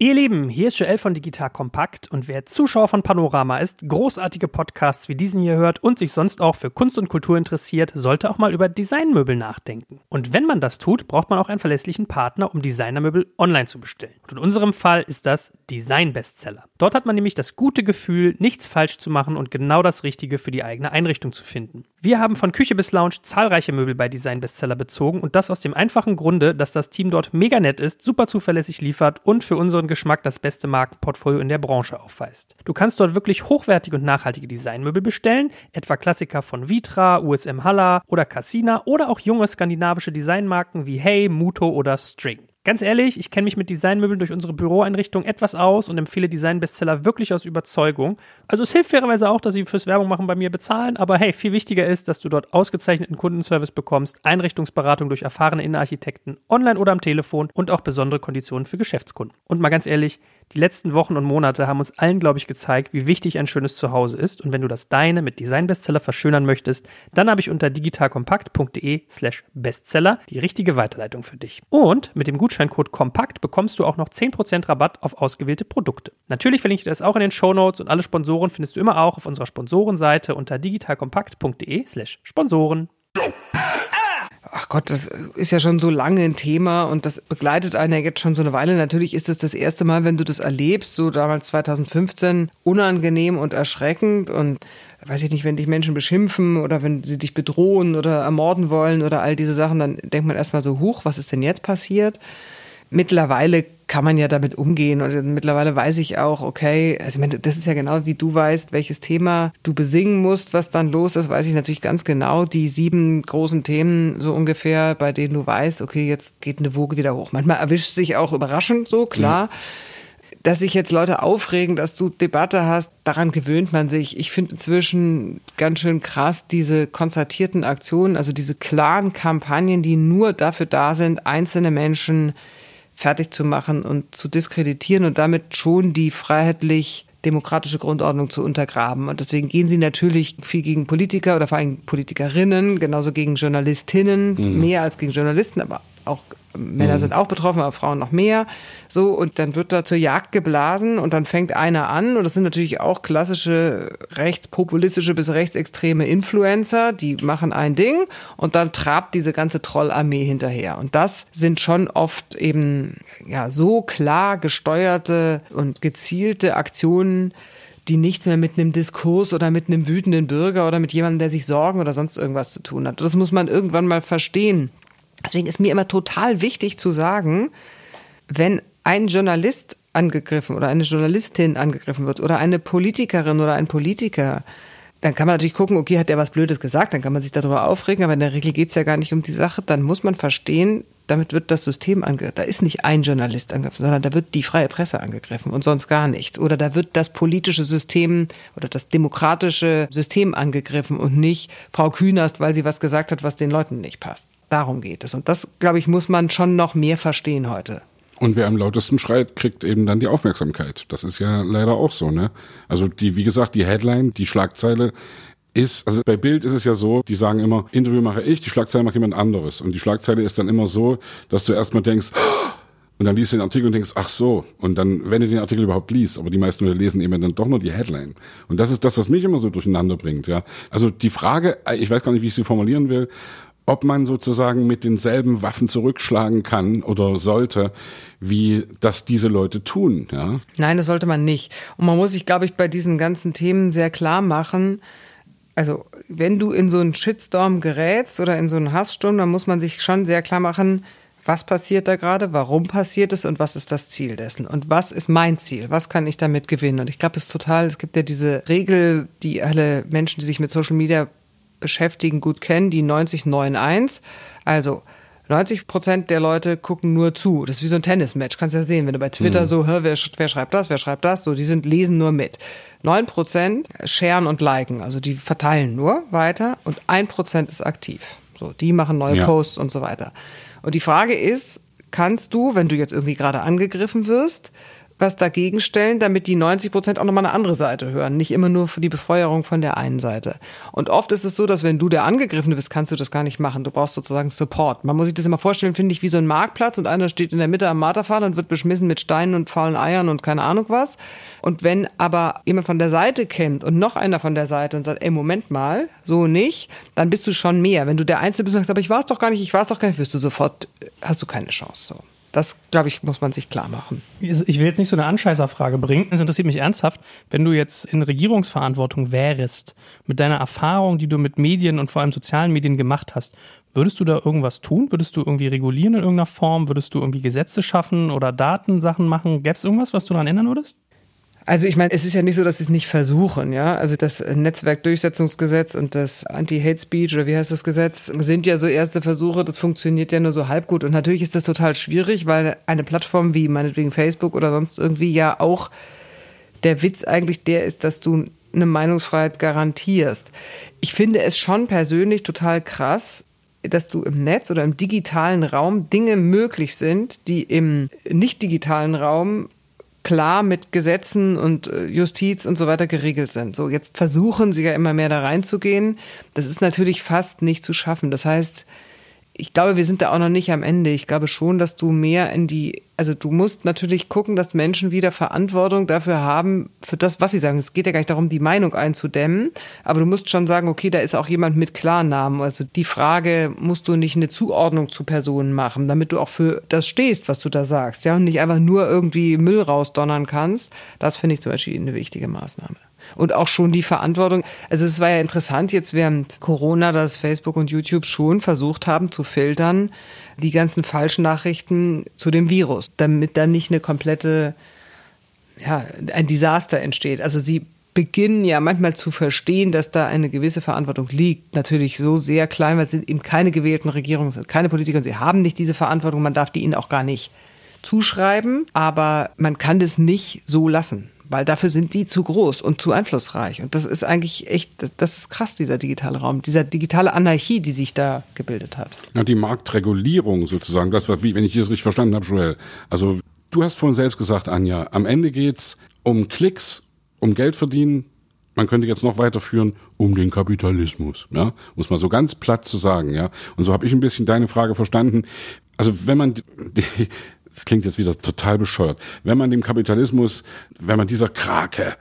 Ihr Lieben, hier ist Joel von Digital Kompakt und wer Zuschauer von Panorama ist, großartige Podcasts wie diesen hier hört und sich sonst auch für Kunst und Kultur interessiert, sollte auch mal über Designmöbel nachdenken. Und wenn man das tut, braucht man auch einen verlässlichen Partner, um Designermöbel online zu bestellen. Und in unserem Fall ist das Design Bestseller. Dort hat man nämlich das gute Gefühl, nichts falsch zu machen und genau das Richtige für die eigene Einrichtung zu finden. Wir haben von Küche bis Lounge zahlreiche Möbel bei Design Bestseller bezogen und das aus dem einfachen Grunde, dass das Team dort mega nett ist, super zuverlässig liefert und für unseren Geschmack das beste Markenportfolio in der Branche aufweist. Du kannst dort wirklich hochwertige und nachhaltige Designmöbel bestellen, etwa Klassiker von Vitra, USM Halla oder Cassina oder auch junge skandinavische Designmarken wie Hey, Muto oder String. Ganz ehrlich, ich kenne mich mit Designmöbeln durch unsere Büroeinrichtung etwas aus und empfehle Designbestseller wirklich aus Überzeugung. Also es hilft fairerweise auch, dass sie fürs Werbung machen bei mir bezahlen, aber hey, viel wichtiger ist, dass du dort ausgezeichneten Kundenservice bekommst, Einrichtungsberatung durch erfahrene Innenarchitekten, online oder am Telefon und auch besondere Konditionen für Geschäftskunden. Und mal ganz ehrlich, die letzten Wochen und Monate haben uns allen, glaube ich, gezeigt, wie wichtig ein schönes Zuhause ist. Und wenn du das deine mit Designbestseller verschönern möchtest, dann habe ich unter digitalkompakt.de slash bestseller die richtige Weiterleitung für dich. Und mit dem Gutscheincode kompakt bekommst du auch noch 10% Rabatt auf ausgewählte Produkte. Natürlich verlinke ich das auch in den Show Notes und alle Sponsoren findest du immer auch auf unserer Sponsorenseite unter digitalkompakt.de slash Sponsoren ach Gott, das ist ja schon so lange ein Thema und das begleitet einen ja jetzt schon so eine Weile. Natürlich ist es das erste Mal, wenn du das erlebst, so damals 2015, unangenehm und erschreckend und weiß ich nicht, wenn dich Menschen beschimpfen oder wenn sie dich bedrohen oder ermorden wollen oder all diese Sachen, dann denkt man erstmal so, huch, was ist denn jetzt passiert? Mittlerweile kann man ja damit umgehen. Und mittlerweile weiß ich auch, okay, also ich meine, das ist ja genau wie du weißt, welches Thema du besingen musst, was dann los ist, weiß ich natürlich ganz genau. Die sieben großen Themen so ungefähr, bei denen du weißt, okay, jetzt geht eine Woge wieder hoch. Manchmal erwischt sich auch überraschend so, klar. Mhm dass sich jetzt Leute aufregen, dass du Debatte hast, daran gewöhnt man sich. Ich finde inzwischen ganz schön krass diese konzertierten Aktionen, also diese klaren Kampagnen, die nur dafür da sind, einzelne Menschen fertig zu machen und zu diskreditieren und damit schon die freiheitlich demokratische Grundordnung zu untergraben. Und deswegen gehen sie natürlich viel gegen Politiker oder vor allem Politikerinnen, genauso gegen Journalistinnen, mhm. mehr als gegen Journalisten, aber auch Männer mhm. sind auch betroffen, aber Frauen noch mehr. So, und dann wird da zur Jagd geblasen und dann fängt einer an. Und das sind natürlich auch klassische rechtspopulistische bis rechtsextreme Influencer, die machen ein Ding und dann trabt diese ganze Trollarmee hinterher. Und das sind schon oft eben ja so klar gesteuerte und gezielte Aktionen, die nichts mehr mit einem Diskurs oder mit einem wütenden Bürger oder mit jemandem, der sich Sorgen oder sonst irgendwas zu tun hat. Das muss man irgendwann mal verstehen. Deswegen ist mir immer total wichtig zu sagen, wenn ein Journalist angegriffen oder eine Journalistin angegriffen wird oder eine Politikerin oder ein Politiker, dann kann man natürlich gucken, okay, hat der was Blödes gesagt, dann kann man sich darüber aufregen, aber in der Regel geht es ja gar nicht um die Sache. Dann muss man verstehen, damit wird das System angegriffen. Da ist nicht ein Journalist angegriffen, sondern da wird die freie Presse angegriffen und sonst gar nichts. Oder da wird das politische System oder das demokratische System angegriffen und nicht Frau Künast, weil sie was gesagt hat, was den Leuten nicht passt. Darum geht es. Und das, glaube ich, muss man schon noch mehr verstehen heute. Und wer am lautesten schreit, kriegt eben dann die Aufmerksamkeit. Das ist ja leider auch so, ne? Also die, wie gesagt, die Headline, die Schlagzeile ist, also bei Bild ist es ja so, die sagen immer, Interview mache ich, die Schlagzeile macht jemand anderes. Und die Schlagzeile ist dann immer so, dass du erstmal denkst, [gasps] und dann liest du den Artikel und denkst, ach so. Und dann, wenn du den Artikel überhaupt liest, aber die meisten Leute lesen eben dann doch nur die Headline. Und das ist das, was mich immer so durcheinander bringt, ja. Also die Frage, ich weiß gar nicht, wie ich sie formulieren will, ob man sozusagen mit denselben Waffen zurückschlagen kann oder sollte, wie das diese Leute tun. Ja? Nein, das sollte man nicht. Und man muss sich, glaube ich, bei diesen ganzen Themen sehr klar machen, also wenn du in so einen Shitstorm gerätst oder in so einen Hasssturm, dann muss man sich schon sehr klar machen, was passiert da gerade, warum passiert es und was ist das Ziel dessen und was ist mein Ziel, was kann ich damit gewinnen. Und ich glaube, es ist total, es gibt ja diese Regel, die alle Menschen, die sich mit Social Media beschäftigen, gut kennen, die 90-9-1. Also 90 Prozent der Leute gucken nur zu. Das ist wie so ein Tennismatch. Kannst ja sehen, wenn du bei Twitter mhm. so, hör, wer, wer schreibt das, wer schreibt das, so, die sind, lesen nur mit. 9 Prozent sharen und liken, also die verteilen nur weiter und 1 Prozent ist aktiv. So, die machen neue ja. Posts und so weiter. Und die Frage ist, kannst du, wenn du jetzt irgendwie gerade angegriffen wirst, was dagegen stellen, damit die 90 Prozent auch nochmal eine andere Seite hören, nicht immer nur für die Befeuerung von der einen Seite. Und oft ist es so, dass wenn du der Angegriffene bist, kannst du das gar nicht machen. Du brauchst sozusagen Support. Man muss sich das immer vorstellen, finde ich, wie so ein Marktplatz und einer steht in der Mitte am Marterpfahl und wird beschmissen mit Steinen und faulen Eiern und keine Ahnung was. Und wenn aber jemand von der Seite kämmt und noch einer von der Seite und sagt, ey, Moment mal, so nicht, dann bist du schon mehr. Wenn du der Einzelne bist und sagst, aber ich war es doch gar nicht, ich war es doch gar nicht, wirst du sofort, hast du keine Chance. So. Das, glaube ich, muss man sich klar machen. Ich will jetzt nicht so eine Anscheißerfrage bringen. Es interessiert mich ernsthaft, wenn du jetzt in Regierungsverantwortung wärst, mit deiner Erfahrung, die du mit Medien und vor allem sozialen Medien gemacht hast, würdest du da irgendwas tun? Würdest du irgendwie regulieren in irgendeiner Form? Würdest du irgendwie Gesetze schaffen oder Datensachen machen? Gäbe es irgendwas, was du daran ändern würdest? Also ich meine, es ist ja nicht so, dass sie es nicht versuchen, ja. Also das Netzwerkdurchsetzungsgesetz und das Anti-Hate Speech oder wie heißt das Gesetz sind ja so erste Versuche. Das funktioniert ja nur so halb gut und natürlich ist das total schwierig, weil eine Plattform wie meinetwegen Facebook oder sonst irgendwie ja auch der Witz eigentlich der ist, dass du eine Meinungsfreiheit garantierst. Ich finde es schon persönlich total krass, dass du im Netz oder im digitalen Raum Dinge möglich sind, die im nicht digitalen Raum klar mit Gesetzen und äh, Justiz und so weiter geregelt sind. So, jetzt versuchen sie ja immer mehr da reinzugehen. Das ist natürlich fast nicht zu schaffen. Das heißt, ich glaube, wir sind da auch noch nicht am Ende. Ich glaube schon, dass du mehr in die, also du musst natürlich gucken, dass Menschen wieder Verantwortung dafür haben, für das, was sie sagen. Es geht ja gar nicht darum, die Meinung einzudämmen, aber du musst schon sagen, okay, da ist auch jemand mit Klarnamen. Also die Frage, musst du nicht eine Zuordnung zu Personen machen, damit du auch für das stehst, was du da sagst, ja, und nicht einfach nur irgendwie Müll rausdonnern kannst. Das finde ich zum Beispiel eine wichtige Maßnahme und auch schon die Verantwortung. Also es war ja interessant jetzt während Corona, dass Facebook und YouTube schon versucht haben zu filtern, die ganzen falschen Nachrichten zu dem Virus, damit da nicht eine komplette, ja, ein Desaster entsteht. Also sie beginnen ja manchmal zu verstehen, dass da eine gewisse Verantwortung liegt. Natürlich so sehr klein, weil es sind eben keine gewählten Regierungen, sind keine Politiker und sie haben nicht diese Verantwortung. Man darf die ihnen auch gar nicht zuschreiben, aber man kann das nicht so lassen weil dafür sind die zu groß und zu einflussreich. Und das ist eigentlich echt, das ist krass, dieser digitale Raum, dieser digitale Anarchie, die sich da gebildet hat. Ja, die Marktregulierung sozusagen, das war, wie, wenn ich das richtig verstanden habe, Joel. Also du hast vorhin selbst gesagt, Anja, am Ende geht's um Klicks, um Geld verdienen, man könnte jetzt noch weiterführen, um den Kapitalismus, ja, muss man so ganz platt zu sagen, ja. Und so habe ich ein bisschen deine Frage verstanden. Also wenn man die, das klingt jetzt wieder total bescheuert. Wenn man dem Kapitalismus, wenn man dieser Krake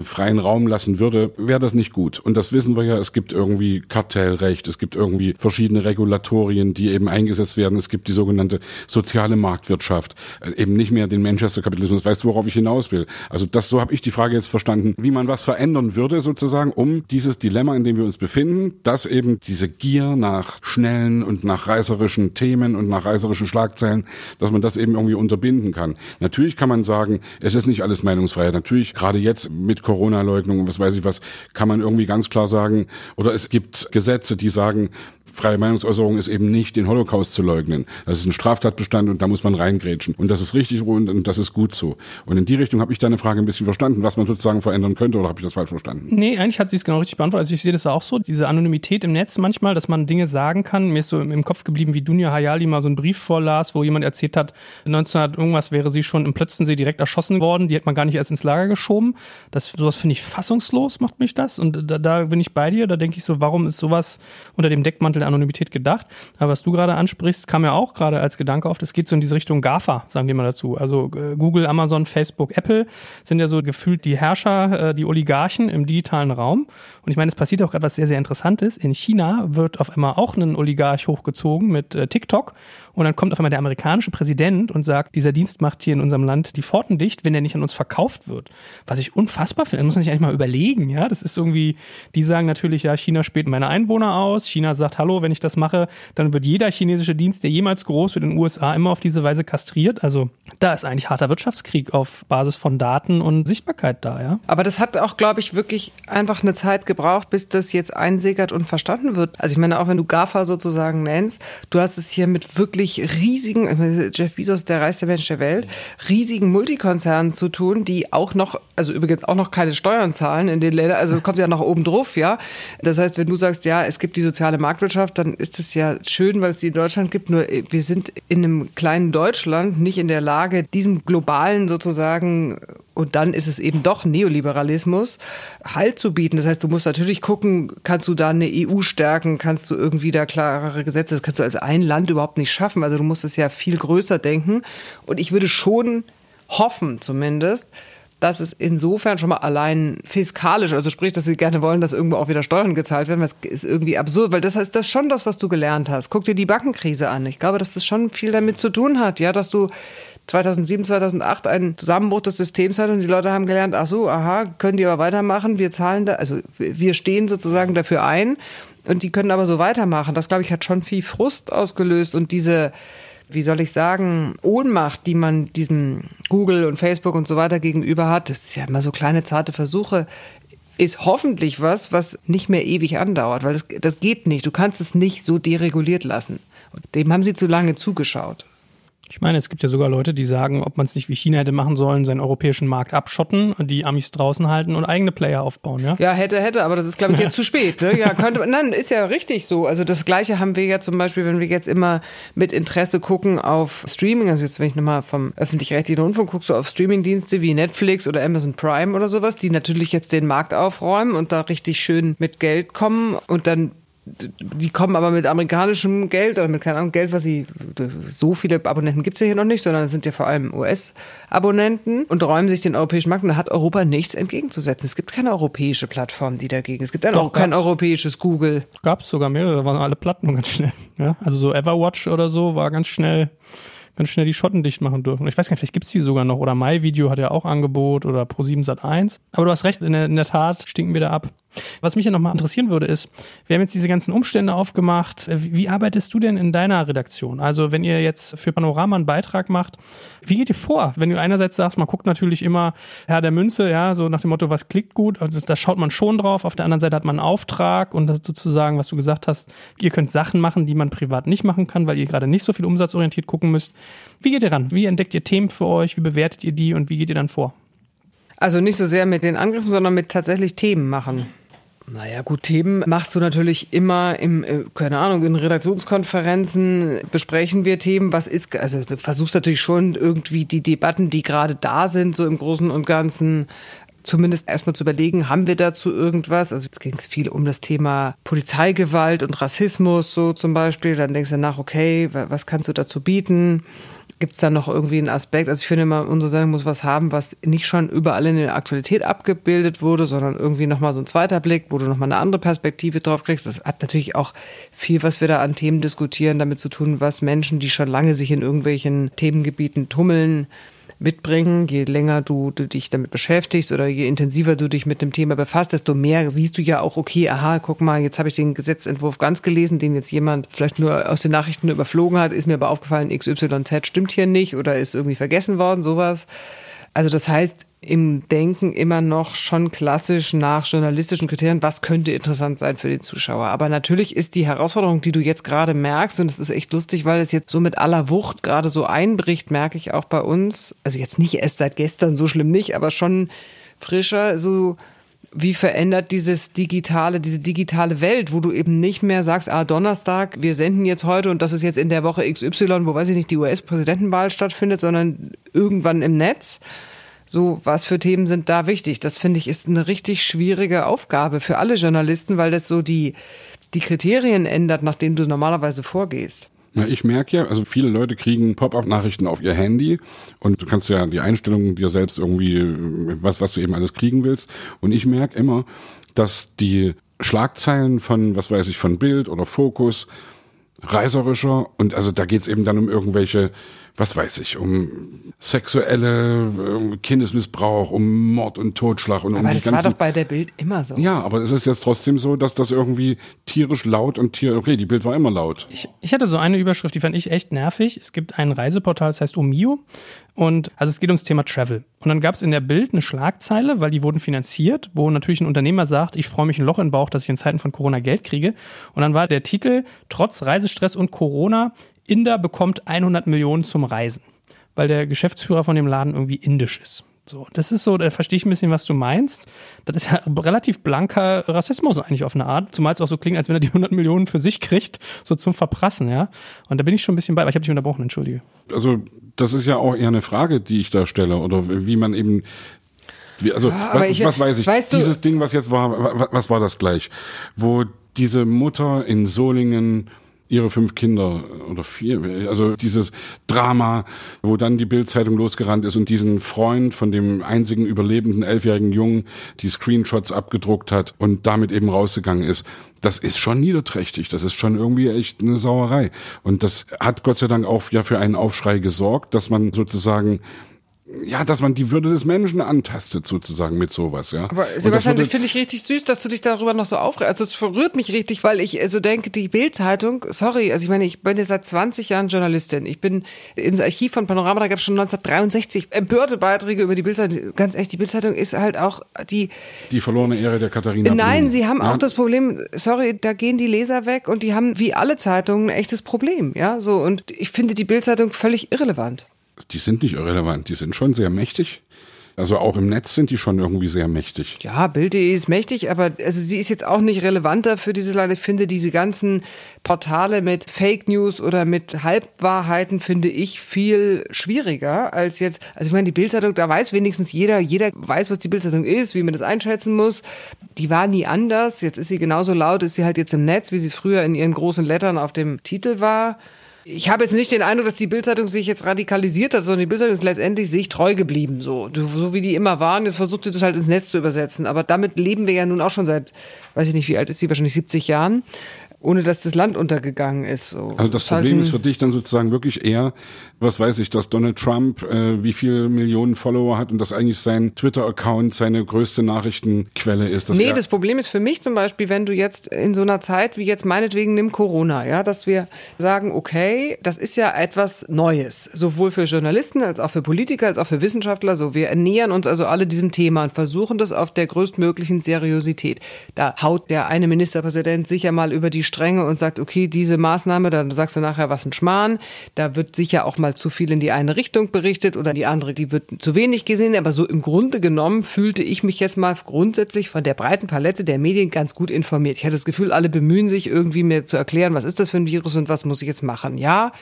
freien Raum lassen würde, wäre das nicht gut. Und das wissen wir ja, es gibt irgendwie Kartellrecht, es gibt irgendwie verschiedene Regulatorien, die eben eingesetzt werden. Es gibt die sogenannte soziale Marktwirtschaft, äh, eben nicht mehr den Manchester-Kapitalismus. Weißt du, worauf ich hinaus will? Also das, so habe ich die Frage jetzt verstanden, wie man was verändern würde sozusagen, um dieses Dilemma, in dem wir uns befinden, dass eben diese Gier nach schnellen und nach reißerischen Themen und nach reißerischen Schlagzeilen, dass man das eben irgendwie unterbinden kann. Natürlich kann man sagen, es ist nicht alles Meinungsfreiheit. Natürlich, gerade jetzt mit Corona-Leugnung und was weiß ich was, kann man irgendwie ganz klar sagen, oder es gibt Gesetze, die sagen, freie Meinungsäußerung ist eben nicht, den Holocaust zu leugnen. Das ist ein Straftatbestand und da muss man reingrätschen. Und das ist richtig und, und das ist gut so. Und in die Richtung habe ich deine Frage ein bisschen verstanden, was man sozusagen verändern könnte, oder habe ich das falsch verstanden? Nee, eigentlich hat sie es genau richtig beantwortet. Also ich sehe das auch so, diese Anonymität im Netz manchmal, dass man Dinge sagen kann. Mir ist so im Kopf geblieben, wie Dunja Hayali mal so einen Brief vorlas, wo jemand erzählt hat, 1900 irgendwas wäre sie schon im Plötzensee direkt erschossen worden, die hat man gar nicht erst ins Lager geschoben. Das, sowas finde ich fassungslos, macht mich das. Und da, da bin ich bei dir, da denke ich so, warum ist sowas unter dem Deckmantel der Anonymität gedacht. Aber was du gerade ansprichst, kam ja auch gerade als Gedanke auf. Das geht so in diese Richtung GAFA, sagen wir mal dazu. Also äh, Google, Amazon, Facebook, Apple sind ja so gefühlt die Herrscher, äh, die Oligarchen im digitalen Raum. Und ich meine, es passiert auch gerade was sehr, sehr Interessantes. In China wird auf einmal auch ein Oligarch hochgezogen mit äh, TikTok. Und dann kommt auf einmal der amerikanische Präsident und sagt, dieser Dienst macht hier in unserem Land die Pforten dicht, wenn er nicht an uns verkauft wird. Was ich unfassbar finde. Das muss man sich eigentlich mal überlegen. Ja, das ist irgendwie, die sagen natürlich, ja, China spielt meine Einwohner aus. China sagt, hallo, wenn ich das mache, dann wird jeder chinesische Dienst, der jemals groß wird in den USA, immer auf diese Weise kastriert. Also da ist eigentlich harter Wirtschaftskrieg auf Basis von Daten und Sichtbarkeit da, ja. Aber das hat auch, glaube ich, wirklich einfach eine Zeit gebraucht, bis das jetzt einsickert und verstanden wird. Also ich meine, auch wenn du GAFA sozusagen nennst, du hast es hier mit wirklich riesigen, Jeff Bezos, der reichste Mensch der Welt, riesigen Multikonzernen zu tun, die auch noch, also übrigens auch noch keine Steuern zahlen in den Ländern, also es kommt ja noch oben drauf, ja. Das heißt, wenn du sagst, ja, es gibt die soziale Marktwirtschaft, dann ist es ja schön, weil es die in Deutschland gibt, nur wir sind in einem kleinen Deutschland nicht in der Lage, diesem globalen sozusagen und dann ist es eben doch Neoliberalismus, Halt zu bieten. Das heißt, du musst natürlich gucken, kannst du da eine EU stärken, kannst du irgendwie da klarere Gesetze, das kannst du als ein Land überhaupt nicht schaffen. Also du musst es ja viel größer denken. Und ich würde schon hoffen zumindest, dass es insofern schon mal allein fiskalisch, also sprich, dass sie gerne wollen, dass irgendwo auch wieder Steuern gezahlt werden, das ist irgendwie absurd, weil das heißt, das ist schon das, was du gelernt hast. Guck dir die Bankenkrise an. Ich glaube, dass das schon viel damit zu tun hat, ja, dass du 2007, 2008 einen Zusammenbruch des Systems hat und die Leute haben gelernt, ach so, aha, können die aber weitermachen, wir zahlen da, also wir stehen sozusagen dafür ein und die können aber so weitermachen. Das, glaube ich, hat schon viel Frust ausgelöst und diese, wie soll ich sagen, Ohnmacht, die man diesen Google und Facebook und so weiter gegenüber hat, das ist ja immer so kleine zarte Versuche, ist hoffentlich was, was nicht mehr ewig andauert, weil das, das geht nicht. Du kannst es nicht so dereguliert lassen. dem haben sie zu lange zugeschaut. Ich meine, es gibt ja sogar Leute, die sagen, ob man es nicht wie China hätte machen sollen, seinen europäischen Markt abschotten, die Amis draußen halten und eigene Player aufbauen, ja? Ja, hätte, hätte, aber das ist, glaube ich, jetzt [laughs] zu spät. Ne? Ja, könnte, nein, ist ja richtig so. Also das Gleiche haben wir ja zum Beispiel, wenn wir jetzt immer mit Interesse gucken auf Streaming, also jetzt, wenn ich nochmal vom öffentlich-rechtlichen Rundfunk gucke, so auf Streamingdienste wie Netflix oder Amazon Prime oder sowas, die natürlich jetzt den Markt aufräumen und da richtig schön mit Geld kommen und dann die kommen aber mit amerikanischem Geld oder mit keinem Ahnung Geld, was sie so viele Abonnenten gibt's ja hier noch nicht, sondern es sind ja vor allem US-Abonnenten und räumen sich den europäischen Markt und da hat Europa nichts entgegenzusetzen. Es gibt keine europäische Plattform, die dagegen. Es gibt auch kein europäisches Google. Gab's sogar mehrere, waren alle Platten ganz schnell. Ja, also so Everwatch oder so war ganz schnell ganz schnell die Schotten dicht machen dürfen. Ich weiß gar nicht, vielleicht gibt's die sogar noch. Oder MyVideo hat ja auch Angebot oder Pro7 Sat 1. Aber du hast recht, in der, in der Tat stinken wir da ab. Was mich ja nochmal interessieren würde, ist, wir haben jetzt diese ganzen Umstände aufgemacht. Wie arbeitest du denn in deiner Redaktion? Also, wenn ihr jetzt für Panorama einen Beitrag macht, wie geht ihr vor? Wenn du einerseits sagst, man guckt natürlich immer Herr der Münze, ja, so nach dem Motto, was klickt gut, also da schaut man schon drauf. Auf der anderen Seite hat man einen Auftrag und das sozusagen, was du gesagt hast, ihr könnt Sachen machen, die man privat nicht machen kann, weil ihr gerade nicht so viel umsatzorientiert gucken müsst. Wie geht ihr ran? Wie entdeckt ihr Themen für euch? Wie bewertet ihr die und wie geht ihr dann vor? Also nicht so sehr mit den Angriffen, sondern mit tatsächlich Themen machen. Naja, gut, Themen machst du natürlich immer im, äh, keine Ahnung, in Redaktionskonferenzen besprechen wir Themen. Was ist, also du versuchst natürlich schon irgendwie die Debatten, die gerade da sind, so im Großen und Ganzen zumindest erstmal zu überlegen, haben wir dazu irgendwas? Also jetzt ging es viel um das Thema Polizeigewalt und Rassismus, so zum Beispiel. Dann denkst du nach, okay, was kannst du dazu bieten? Gibt es da noch irgendwie einen Aspekt? Also ich finde immer, unsere Sendung muss was haben, was nicht schon überall in der Aktualität abgebildet wurde, sondern irgendwie nochmal so ein zweiter Blick, wo du nochmal eine andere Perspektive drauf kriegst. Das hat natürlich auch viel, was wir da an Themen diskutieren, damit zu tun, was Menschen, die schon lange sich in irgendwelchen Themengebieten tummeln, mitbringen. Je länger du, du, dich damit beschäftigst oder je intensiver du dich mit dem Thema befasst, desto mehr siehst du ja auch, okay, aha, guck mal, jetzt habe ich den Gesetzentwurf ganz gelesen, den jetzt jemand vielleicht nur aus den Nachrichten überflogen hat, ist mir aber aufgefallen, XYZ stimmt hier nicht oder ist irgendwie vergessen worden, sowas. Also das heißt, im Denken immer noch schon klassisch nach journalistischen Kriterien, was könnte interessant sein für den Zuschauer. Aber natürlich ist die Herausforderung, die du jetzt gerade merkst, und es ist echt lustig, weil es jetzt so mit aller Wucht gerade so einbricht, merke ich auch bei uns, also jetzt nicht erst seit gestern, so schlimm nicht, aber schon frischer, so wie verändert dieses digitale, diese digitale Welt, wo du eben nicht mehr sagst, ah, Donnerstag, wir senden jetzt heute und das ist jetzt in der Woche XY, wo weiß ich nicht, die US-Präsidentenwahl stattfindet, sondern irgendwann im Netz. So, was für Themen sind da wichtig? Das finde ich ist eine richtig schwierige Aufgabe für alle Journalisten, weil das so die, die Kriterien ändert, nach denen du normalerweise vorgehst. Ja, ich merke ja, also viele Leute kriegen Pop-up-Nachrichten auf ihr Handy und du kannst ja die Einstellungen dir selbst irgendwie, was, was du eben alles kriegen willst. Und ich merke immer, dass die Schlagzeilen von, was weiß ich, von Bild oder Fokus reißerischer und also da geht's eben dann um irgendwelche was weiß ich, um sexuelle um Kindesmissbrauch, um Mord und Totschlag und aber um das war doch bei der Bild immer so. Ja, aber es ist jetzt trotzdem so, dass das irgendwie tierisch laut und tier okay, die Bild war immer laut. Ich, ich hatte so eine Überschrift, die fand ich echt nervig. Es gibt ein Reiseportal, das heißt Omio und also es geht ums Thema Travel. Und dann gab es in der Bild eine Schlagzeile, weil die wurden finanziert, wo natürlich ein Unternehmer sagt, ich freue mich ein Loch in den Bauch, dass ich in Zeiten von Corona Geld kriege. Und dann war der Titel, trotz Reisestress und Corona, Inder bekommt 100 Millionen zum Reisen, weil der Geschäftsführer von dem Laden irgendwie indisch ist. So, das ist so, da verstehe ich ein bisschen, was du meinst. Das ist ja relativ blanker Rassismus eigentlich auf eine Art, zumal es auch so klingt, als wenn er die 100 Millionen für sich kriegt, so zum Verprassen, ja. Und da bin ich schon ein bisschen bei, aber ich habe dich unterbrochen, entschuldige. Also, das ist ja auch eher eine Frage, die ich da stelle, oder wie man eben wie, also, was, ich, was weiß ich, weißt du, dieses Ding, was jetzt war, was war das gleich? Wo diese Mutter in Solingen ihre fünf Kinder oder vier, also dieses Drama, wo dann die Bildzeitung losgerannt ist und diesen Freund von dem einzigen überlebenden elfjährigen Jungen die Screenshots abgedruckt hat und damit eben rausgegangen ist. Das ist schon niederträchtig. Das ist schon irgendwie echt eine Sauerei. Und das hat Gott sei Dank auch ja für einen Aufschrei gesorgt, dass man sozusagen ja, dass man die Würde des Menschen antastet sozusagen mit sowas, ja. Aber Sebastian, das finde ich richtig süß, dass du dich darüber noch so aufregst. Also es verrührt mich richtig, weil ich so denke, die Bildzeitung, sorry, also ich meine, ich bin ja seit 20 Jahren Journalistin. Ich bin ins Archiv von Panorama, da gab es schon 1963 empörte Beiträge über die Bildzeitung. Ganz echt, die Bildzeitung ist halt auch die die verlorene Ehre der Katharina. Nein, Blum. sie haben ja. auch das Problem, sorry, da gehen die Leser weg und die haben wie alle Zeitungen ein echtes Problem, ja, so und ich finde die Bildzeitung völlig irrelevant. Die sind nicht irrelevant, die sind schon sehr mächtig. Also auch im Netz sind die schon irgendwie sehr mächtig. Ja, Bild.de ist mächtig, aber also sie ist jetzt auch nicht relevanter für diese Leute. Ich finde diese ganzen Portale mit Fake News oder mit Halbwahrheiten finde ich viel schwieriger als jetzt. Also ich meine, die Bildzeitung, da weiß wenigstens jeder, jeder weiß, was die Bildzeitung ist, wie man das einschätzen muss. Die war nie anders. Jetzt ist sie genauso laut, ist sie halt jetzt im Netz, wie sie es früher in ihren großen Lettern auf dem Titel war. Ich habe jetzt nicht den Eindruck, dass die Bildzeitung sich jetzt radikalisiert hat, sondern die Bildzeitung ist letztendlich sich treu geblieben, so. So wie die immer waren. Jetzt versucht sie das halt ins Netz zu übersetzen. Aber damit leben wir ja nun auch schon seit, weiß ich nicht, wie alt ist sie, wahrscheinlich 70 Jahren ohne dass das Land untergegangen ist. So. Also das Problem ist für dich dann sozusagen wirklich eher, was weiß ich, dass Donald Trump äh, wie viele Millionen Follower hat und dass eigentlich sein Twitter-Account seine größte Nachrichtenquelle ist. nee, das Problem ist für mich zum Beispiel, wenn du jetzt in so einer Zeit wie jetzt meinetwegen nimm Corona, ja, dass wir sagen, okay, das ist ja etwas Neues, sowohl für Journalisten als auch für Politiker als auch für Wissenschaftler. So, wir ernähren uns also alle diesem Thema und versuchen das auf der größtmöglichen Seriosität. Da haut der eine Ministerpräsident sicher mal über die strenge und sagt, okay, diese Maßnahme, dann sagst du nachher, was ein Schmarrn. Da wird sicher auch mal zu viel in die eine Richtung berichtet oder die andere, die wird zu wenig gesehen. Aber so im Grunde genommen fühlte ich mich jetzt mal grundsätzlich von der breiten Palette der Medien ganz gut informiert. Ich hatte das Gefühl, alle bemühen sich irgendwie mir zu erklären, was ist das für ein Virus und was muss ich jetzt machen. Ja,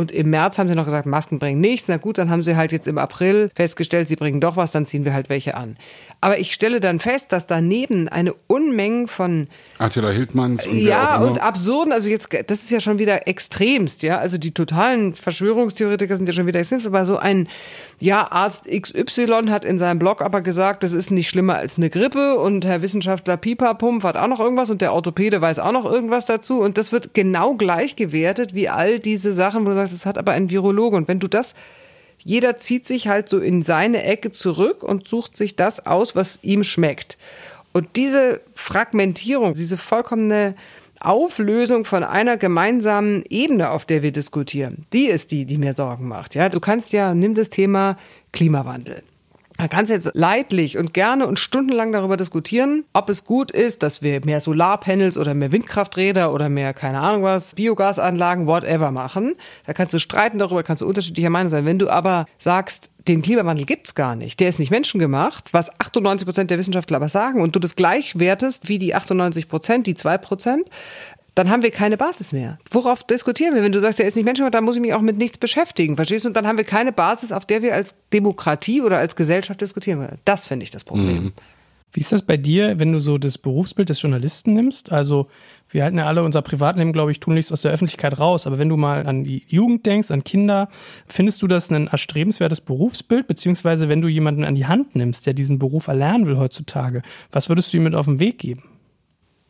und im März haben sie noch gesagt, Masken bringen nichts. Na gut, dann haben sie halt jetzt im April festgestellt, sie bringen doch was, dann ziehen wir halt welche an. Aber ich stelle dann fest, dass daneben eine Unmenge von Attila Hildmanns und ja und absurden, also jetzt das ist ja schon wieder extremst, ja, also die totalen Verschwörungstheoretiker sind ja schon wieder extremst, aber so ein ja Arzt XY hat in seinem Blog aber gesagt, das ist nicht schlimmer als eine Grippe. Und Herr Wissenschaftler Pipapump hat auch noch irgendwas. Und der Orthopäde weiß auch noch irgendwas dazu. Und das wird genau gleich gewertet wie all diese Sachen, wo du sagst, es hat aber ein Virologe und wenn du das jeder zieht sich halt so in seine Ecke zurück und sucht sich das aus, was ihm schmeckt. Und diese Fragmentierung, diese vollkommene Auflösung von einer gemeinsamen Ebene, auf der wir diskutieren, die ist die, die mir Sorgen macht. Ja, du kannst ja, nimm das Thema Klimawandel. Man kann jetzt leidlich und gerne und stundenlang darüber diskutieren, ob es gut ist, dass wir mehr Solarpanels oder mehr Windkrafträder oder mehr, keine Ahnung was, Biogasanlagen, whatever machen. Da kannst du streiten darüber, kannst du unterschiedlicher Meinung sein. Wenn du aber sagst, den Klimawandel gibt's gar nicht, der ist nicht menschengemacht, was 98 Prozent der Wissenschaftler aber sagen, und du das gleich wertest wie die 98 Prozent, die zwei Prozent, dann haben wir keine Basis mehr. Worauf diskutieren wir? Wenn du sagst, er ist nicht menschengemacht, dann muss ich mich auch mit nichts beschäftigen. Verstehst du? Und dann haben wir keine Basis, auf der wir als Demokratie oder als Gesellschaft diskutieren können. Das finde ich das Problem. Mhm. Wie ist das bei dir, wenn du so das Berufsbild des Journalisten nimmst? Also, wir halten ja alle unser Privatleben, glaube ich, tunlichst aus der Öffentlichkeit raus. Aber wenn du mal an die Jugend denkst, an Kinder, findest du das ein erstrebenswertes Berufsbild? Beziehungsweise, wenn du jemanden an die Hand nimmst, der diesen Beruf erlernen will heutzutage, was würdest du ihm mit auf den Weg geben?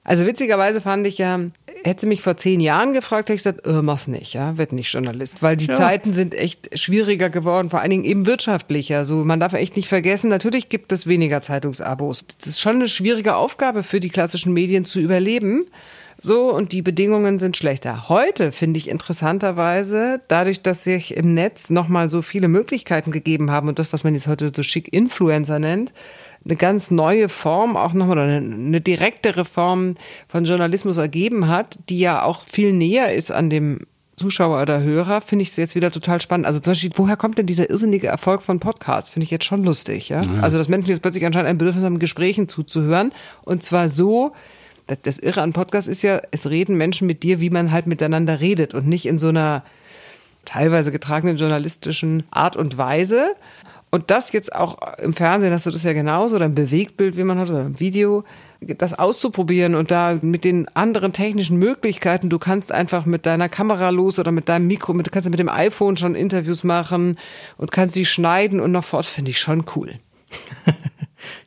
Also witzigerweise fand ich ja, hätte sie mich vor zehn Jahren gefragt, hätte ich gesagt, äh, mach's nicht, ja, wird nicht Journalist, weil die ja. Zeiten sind echt schwieriger geworden, vor allen Dingen eben wirtschaftlicher. So, man darf echt nicht vergessen, natürlich gibt es weniger Zeitungsabos. Das ist schon eine schwierige Aufgabe für die klassischen Medien zu überleben. So, und die Bedingungen sind schlechter. Heute finde ich interessanterweise, dadurch, dass sich im Netz nochmal so viele Möglichkeiten gegeben haben und das, was man jetzt heute so schick Influencer nennt, eine ganz neue Form, auch nochmal eine, eine direktere Form von Journalismus ergeben hat, die ja auch viel näher ist an dem Zuschauer oder Hörer, finde ich es jetzt wieder total spannend. Also zum Beispiel, woher kommt denn dieser irrsinnige Erfolg von Podcasts? Finde ich jetzt schon lustig, ja? ja? Also, dass Menschen jetzt plötzlich anscheinend ein Bedürfnis haben, Gesprächen zuzuhören. Und zwar so, das, das Irre an Podcasts ist ja, es reden Menschen mit dir, wie man halt miteinander redet und nicht in so einer teilweise getragenen journalistischen Art und Weise. Und das jetzt auch im Fernsehen hast du das ja genauso, oder im Bewegtbild, wie man hat, oder im Video, das auszuprobieren und da mit den anderen technischen Möglichkeiten, du kannst einfach mit deiner Kamera los oder mit deinem Mikro, mit, du kannst mit dem iPhone schon Interviews machen und kannst sie schneiden und noch fort, finde ich schon cool. [laughs]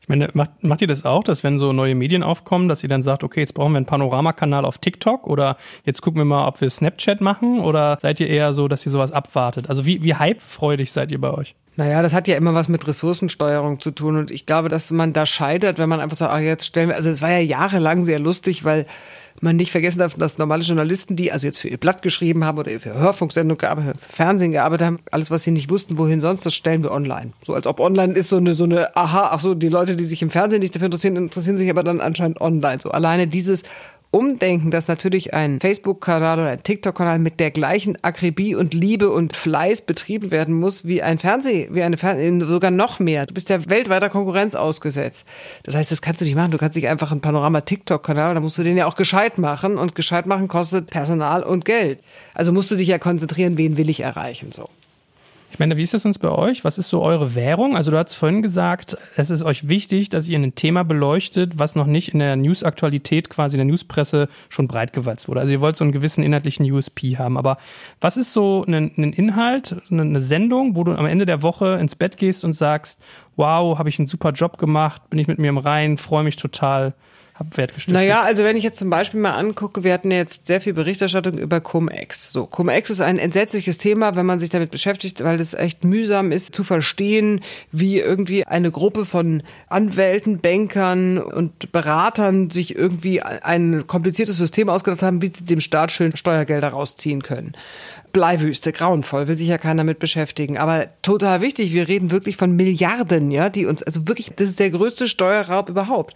Ich meine, macht, macht ihr das auch, dass wenn so neue Medien aufkommen, dass ihr dann sagt, okay, jetzt brauchen wir einen Panoramakanal auf TikTok oder jetzt gucken wir mal, ob wir Snapchat machen oder seid ihr eher so, dass ihr sowas abwartet? Also wie, wie hypefreudig seid ihr bei euch? Naja, das hat ja immer was mit Ressourcensteuerung zu tun. Und ich glaube, dass man da scheitert, wenn man einfach sagt, ach, jetzt stellen wir, also es war ja jahrelang sehr lustig, weil man nicht vergessen darf, dass normale Journalisten, die also jetzt für ihr Blatt geschrieben haben oder für Hörfunksendung gearbeitet haben, für Fernsehen gearbeitet haben, alles, was sie nicht wussten, wohin sonst, das stellen wir online. So als ob online ist so eine, so eine, aha, ach so, die Leute, die sich im Fernsehen nicht dafür interessieren, interessieren sich aber dann anscheinend online. So alleine dieses umdenken, dass natürlich ein Facebook-Kanal oder ein TikTok-Kanal mit der gleichen Akribie und Liebe und Fleiß betrieben werden muss wie ein Fernseh, wie eine Fernseh, sogar noch mehr. Du bist ja weltweiter Konkurrenz ausgesetzt. Das heißt, das kannst du nicht machen. Du kannst nicht einfach ein Panorama-TikTok-Kanal, da musst du den ja auch gescheit machen und gescheit machen kostet Personal und Geld. Also musst du dich ja konzentrieren, wen will ich erreichen, so. Ich meine, wie ist das uns bei euch? Was ist so eure Währung? Also du hast vorhin gesagt, es ist euch wichtig, dass ihr ein Thema beleuchtet, was noch nicht in der News-Aktualität quasi in der Newspresse schon breitgewalzt wurde. Also ihr wollt so einen gewissen inhaltlichen USP haben. Aber was ist so ein, ein Inhalt, eine Sendung, wo du am Ende der Woche ins Bett gehst und sagst, wow, habe ich einen super Job gemacht, bin ich mit mir im Reinen, freue mich total hab Wert gestiftet. Naja, also wenn ich jetzt zum Beispiel mal angucke, wir hatten jetzt sehr viel Berichterstattung über Cum-Ex. So, Cum-Ex ist ein entsetzliches Thema, wenn man sich damit beschäftigt, weil es echt mühsam ist zu verstehen, wie irgendwie eine Gruppe von Anwälten, Bankern und Beratern sich irgendwie ein kompliziertes System ausgedacht haben, wie sie dem Staat schön Steuergelder rausziehen können. Bleiwüste, grauenvoll, will sich ja keiner mit beschäftigen. Aber total wichtig, wir reden wirklich von Milliarden, ja, die uns, also wirklich, das ist der größte Steuerraub überhaupt.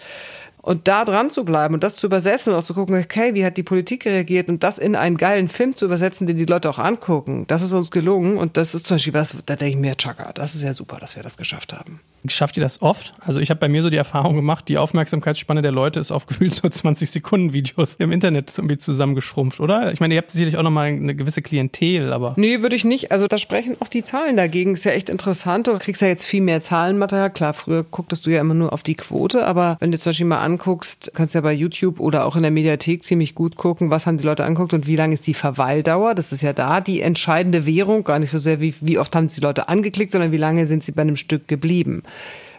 Und da dran zu bleiben und das zu übersetzen und auch zu gucken, okay, wie hat die Politik reagiert und das in einen geilen Film zu übersetzen, den die Leute auch angucken, das ist uns gelungen. Und das ist zum Beispiel was, da denke ich mir, Chaka, das ist ja super, dass wir das geschafft haben. Schafft ihr das oft? Also ich habe bei mir so die Erfahrung gemacht, die Aufmerksamkeitsspanne der Leute ist auf [laughs] gefühlt so 20 Sekunden Videos im Internet irgendwie zusammengeschrumpft, oder? Ich meine, ihr habt sicherlich auch nochmal eine gewisse Klientel, aber. Nee, würde ich nicht. Also da sprechen auch die Zahlen dagegen. Ist ja echt interessant. Du kriegst ja jetzt viel mehr Zahlenmaterial. Klar, früher gucktest du ja immer nur auf die Quote, aber wenn du zum Beispiel mal anguckst, kannst ja bei YouTube oder auch in der Mediathek ziemlich gut gucken, was haben die Leute anguckt und wie lang ist die Verweildauer. Das ist ja da die entscheidende Währung. Gar nicht so sehr, wie, wie oft haben die Leute angeklickt, sondern wie lange sind sie bei einem Stück geblieben.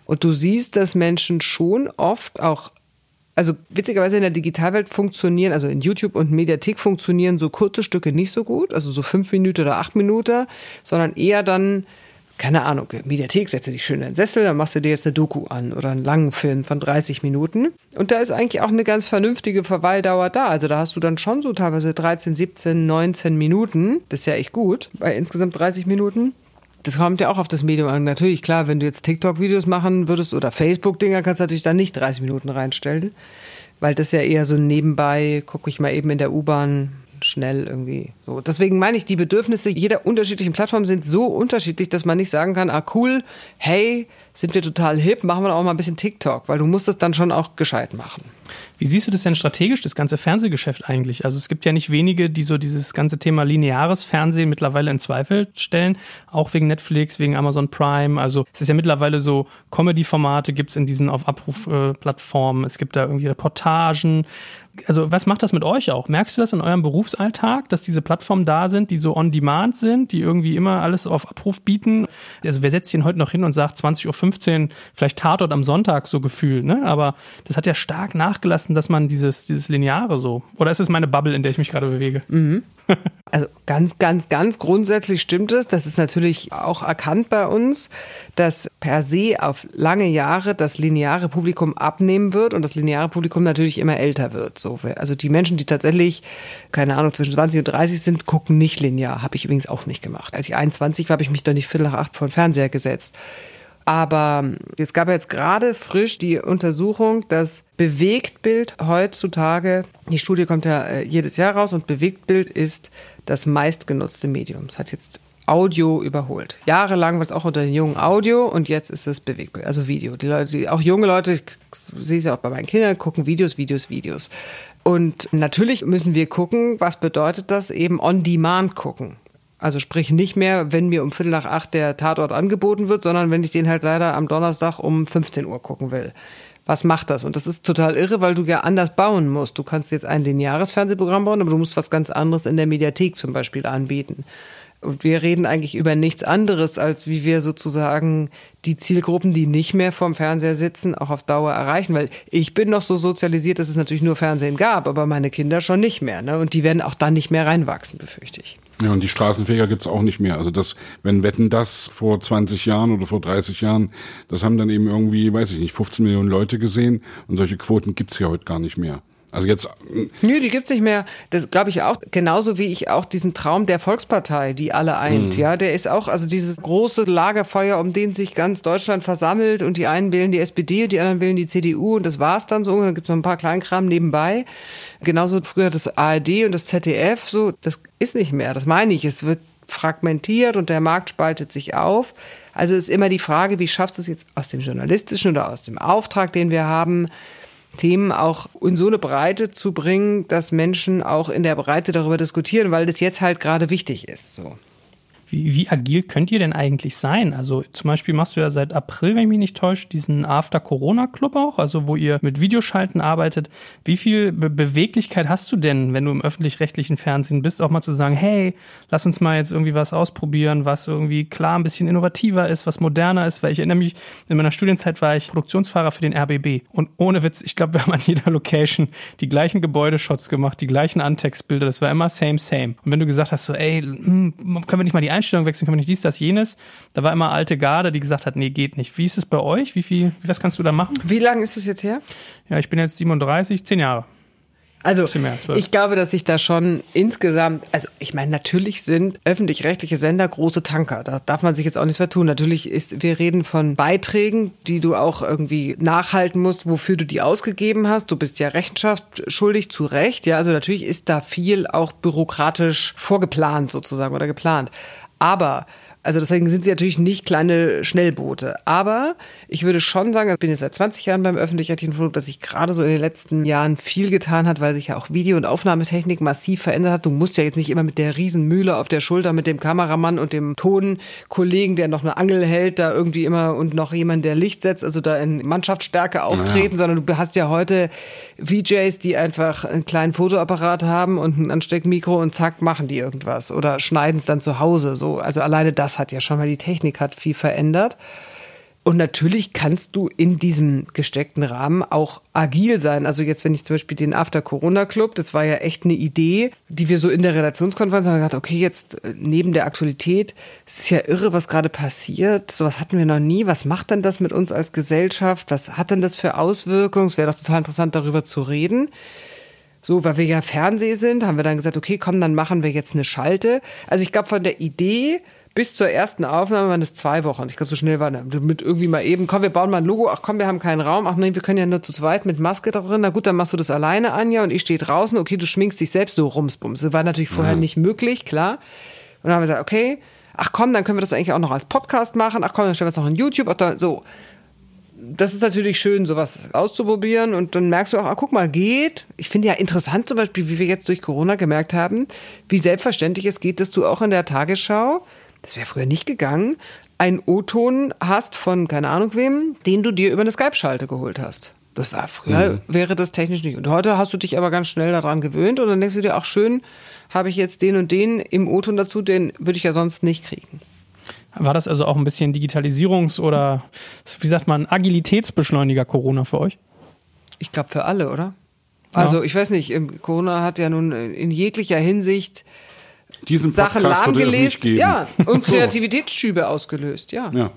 Und du siehst, dass Menschen schon oft auch also witzigerweise in der Digitalwelt funktionieren, also in YouTube und Mediathek funktionieren so kurze Stücke nicht so gut, also so fünf Minuten oder acht Minuten, sondern eher dann, keine Ahnung, Mediathek, setze dich schön in den Sessel, dann machst du dir jetzt eine Doku an oder einen langen Film von 30 Minuten. Und da ist eigentlich auch eine ganz vernünftige Verweildauer da. Also da hast du dann schon so teilweise 13, 17, 19 Minuten. Das ist ja echt gut, bei insgesamt 30 Minuten das kommt ja auch auf das Medium an. Natürlich, klar, wenn du jetzt TikTok-Videos machen würdest oder Facebook-Dinger, kannst du natürlich dann nicht 30 Minuten reinstellen. Weil das ja eher so nebenbei, gucke ich mal eben in der U-Bahn schnell irgendwie so. Deswegen meine ich, die Bedürfnisse jeder unterschiedlichen Plattform sind so unterschiedlich, dass man nicht sagen kann, ah cool, hey, sind wir total hip, machen wir auch mal ein bisschen TikTok, weil du musst das dann schon auch gescheit machen. Wie siehst du das denn strategisch, das ganze Fernsehgeschäft eigentlich? Also es gibt ja nicht wenige, die so dieses ganze Thema lineares Fernsehen mittlerweile in Zweifel stellen, auch wegen Netflix, wegen Amazon Prime. Also es ist ja mittlerweile so, Comedy-Formate gibt es in diesen auf Abruf-Plattformen, es gibt da irgendwie Reportagen. Also was macht das mit euch auch? Merkst du das in eurem Berufsalltag, dass diese Plattformen da sind, die so on demand sind, die irgendwie immer alles auf Abruf bieten? Also wer setzt denn heute noch hin und sagt 20.15 Uhr, vielleicht Tatort am Sonntag so gefühlt, ne? Aber das hat ja stark nachgelassen, dass man dieses, dieses Lineare so. Oder ist es meine Bubble, in der ich mich gerade bewege? Mhm. [laughs] Also ganz, ganz, ganz grundsätzlich stimmt es. Das ist natürlich auch erkannt bei uns, dass per se auf lange Jahre das lineare Publikum abnehmen wird und das lineare Publikum natürlich immer älter wird. So, also die Menschen, die tatsächlich, keine Ahnung, zwischen 20 und 30 sind, gucken nicht linear. Habe ich übrigens auch nicht gemacht. Als ich 21 war, habe ich mich doch nicht viertel nach acht vor den Fernseher gesetzt. Aber es gab jetzt gerade frisch die Untersuchung, dass Bewegtbild heutzutage, die Studie kommt ja äh, jedes Jahr raus und Bewegtbild ist das meistgenutzte Medium. Es hat jetzt Audio überholt. Jahrelang war es auch unter den jungen Audio und jetzt ist es Bewegtbild, also Video. Die Leute, die, auch junge Leute, ich sehe es ja auch bei meinen Kindern, gucken Videos, Videos, Videos. Und natürlich müssen wir gucken, was bedeutet das eben on demand gucken. Also sprich nicht mehr, wenn mir um Viertel nach acht der Tatort angeboten wird, sondern wenn ich den halt leider am Donnerstag um 15 Uhr gucken will. Was macht das? Und das ist total irre, weil du ja anders bauen musst. Du kannst jetzt ein lineares Fernsehprogramm bauen, aber du musst was ganz anderes in der Mediathek zum Beispiel anbieten. Und wir reden eigentlich über nichts anderes, als wie wir sozusagen die Zielgruppen, die nicht mehr vorm Fernseher sitzen, auch auf Dauer erreichen. Weil ich bin noch so sozialisiert, dass es natürlich nur Fernsehen gab, aber meine Kinder schon nicht mehr. Ne? Und die werden auch dann nicht mehr reinwachsen, befürchte ich. Ja, und die Straßenfeger gibt's auch nicht mehr. Also das, wenn Wetten das vor 20 Jahren oder vor 30 Jahren, das haben dann eben irgendwie, weiß ich nicht, 15 Millionen Leute gesehen und solche Quoten gibt's ja heute gar nicht mehr. Also jetzt. Nö, die gibt's nicht mehr. Das glaube ich auch. Genauso wie ich auch diesen Traum der Volkspartei, die alle eint. Mhm. Ja, der ist auch, also dieses große Lagerfeuer, um den sich ganz Deutschland versammelt und die einen wählen die SPD und die anderen wählen die CDU und das war's dann so. Und dann gibt's noch ein paar Kleinkram nebenbei. Genauso früher das ARD und das ZDF, so. Das ist nicht mehr. Das meine ich. Es wird fragmentiert und der Markt spaltet sich auf. Also ist immer die Frage, wie schaffst du es jetzt aus dem journalistischen oder aus dem Auftrag, den wir haben, Themen auch in so eine Breite zu bringen, dass Menschen auch in der Breite darüber diskutieren, weil das jetzt halt gerade wichtig ist. So. Wie, wie agil könnt ihr denn eigentlich sein? Also zum Beispiel machst du ja seit April, wenn ich mich nicht täusche, diesen After-Corona-Club auch, also wo ihr mit Videoschalten arbeitet. Wie viel Be Beweglichkeit hast du denn, wenn du im öffentlich-rechtlichen Fernsehen bist, auch mal zu sagen, hey, lass uns mal jetzt irgendwie was ausprobieren, was irgendwie klar ein bisschen innovativer ist, was moderner ist, weil ich erinnere mich, in meiner Studienzeit war ich Produktionsfahrer für den RBB und ohne Witz, ich glaube, wir haben an jeder Location die gleichen Gebäudeshots gemacht, die gleichen Antextbilder, das war immer same, same. Und wenn du gesagt hast, so, ey, hm, können wir nicht mal die Einstellung wechseln, können wir nicht dies, das, jenes. Da war immer alte Garde, die gesagt hat, nee, geht nicht. Wie ist es bei euch? Wie viel, was kannst du da machen? Wie lange ist es jetzt her? Ja, ich bin jetzt 37, zehn Jahre. Also ich glaube, dass sich da schon insgesamt, also ich meine, natürlich sind öffentlich-rechtliche Sender große Tanker. Da darf man sich jetzt auch nichts vertun. Natürlich ist, wir reden von Beiträgen, die du auch irgendwie nachhalten musst, wofür du die ausgegeben hast. Du bist ja Rechenschaft schuldig zu Recht. Ja, also natürlich ist da viel auch bürokratisch vorgeplant sozusagen oder geplant. Aber also deswegen sind sie natürlich nicht kleine Schnellboote. Aber ich würde schon sagen, ich bin jetzt seit 20 Jahren beim öffentlich-rechtlichen Flug, dass sich gerade so in den letzten Jahren viel getan hat, weil sich ja auch Video- und Aufnahmetechnik massiv verändert hat. Du musst ja jetzt nicht immer mit der Riesenmühle auf der Schulter mit dem Kameramann und dem Tonkollegen, der noch eine Angel hält, da irgendwie immer und noch jemand, der Licht setzt, also da in Mannschaftsstärke auftreten, ja. sondern du hast ja heute VJs, die einfach einen kleinen Fotoapparat haben und ein Ansteckmikro und zack, machen die irgendwas oder schneiden es dann zu Hause. So, also alleine das hat ja schon mal die Technik hat viel verändert. Und natürlich kannst du in diesem gesteckten Rahmen auch agil sein. Also jetzt, wenn ich zum Beispiel den After-Corona-Club, das war ja echt eine Idee, die wir so in der Redaktionskonferenz haben gedacht, okay, jetzt äh, neben der Aktualität, es ist ja irre, was gerade passiert. Sowas hatten wir noch nie. Was macht denn das mit uns als Gesellschaft? Was hat denn das für Auswirkungen? Es wäre doch total interessant, darüber zu reden. So, weil wir ja Fernseh sind, haben wir dann gesagt, okay, komm, dann machen wir jetzt eine Schalte. Also ich glaube, von der Idee bis zur ersten Aufnahme waren es zwei Wochen. Ich glaube, so schnell war das. Mit irgendwie mal eben, komm, wir bauen mal ein Logo. Ach komm, wir haben keinen Raum. Ach nein, wir können ja nur zu zweit mit Maske da drin. Na gut, dann machst du das alleine, Anja, und ich stehe draußen. Okay, du schminkst dich selbst so rumsbums. Das war natürlich vorher mhm. nicht möglich, klar. Und dann haben wir gesagt, okay, ach komm, dann können wir das eigentlich auch noch als Podcast machen. Ach komm, dann stellen wir es noch in YouTube. Ach, da, so. Das ist natürlich schön, sowas auszuprobieren und dann merkst du auch, ah, guck mal, geht. Ich finde ja interessant zum Beispiel, wie wir jetzt durch Corona gemerkt haben, wie selbstverständlich es geht, dass du auch in der Tagesschau das wäre früher nicht gegangen, einen O-Ton hast von keine Ahnung wem, den du dir über eine Skype-Schalte geholt hast. Das war früher, mhm. wäre das technisch nicht. Und heute hast du dich aber ganz schnell daran gewöhnt und dann denkst du dir, ach schön, habe ich jetzt den und den im O-Ton dazu, den würde ich ja sonst nicht kriegen. War das also auch ein bisschen Digitalisierungs- oder, wie sagt man, Agilitätsbeschleuniger Corona für euch? Ich glaube für alle, oder? Also ich weiß nicht, Corona hat ja nun in jeglicher Hinsicht diesen Sachen lahmgelegt, ja, und [laughs] Kreativitätsschübe ausgelöst, ja. ja.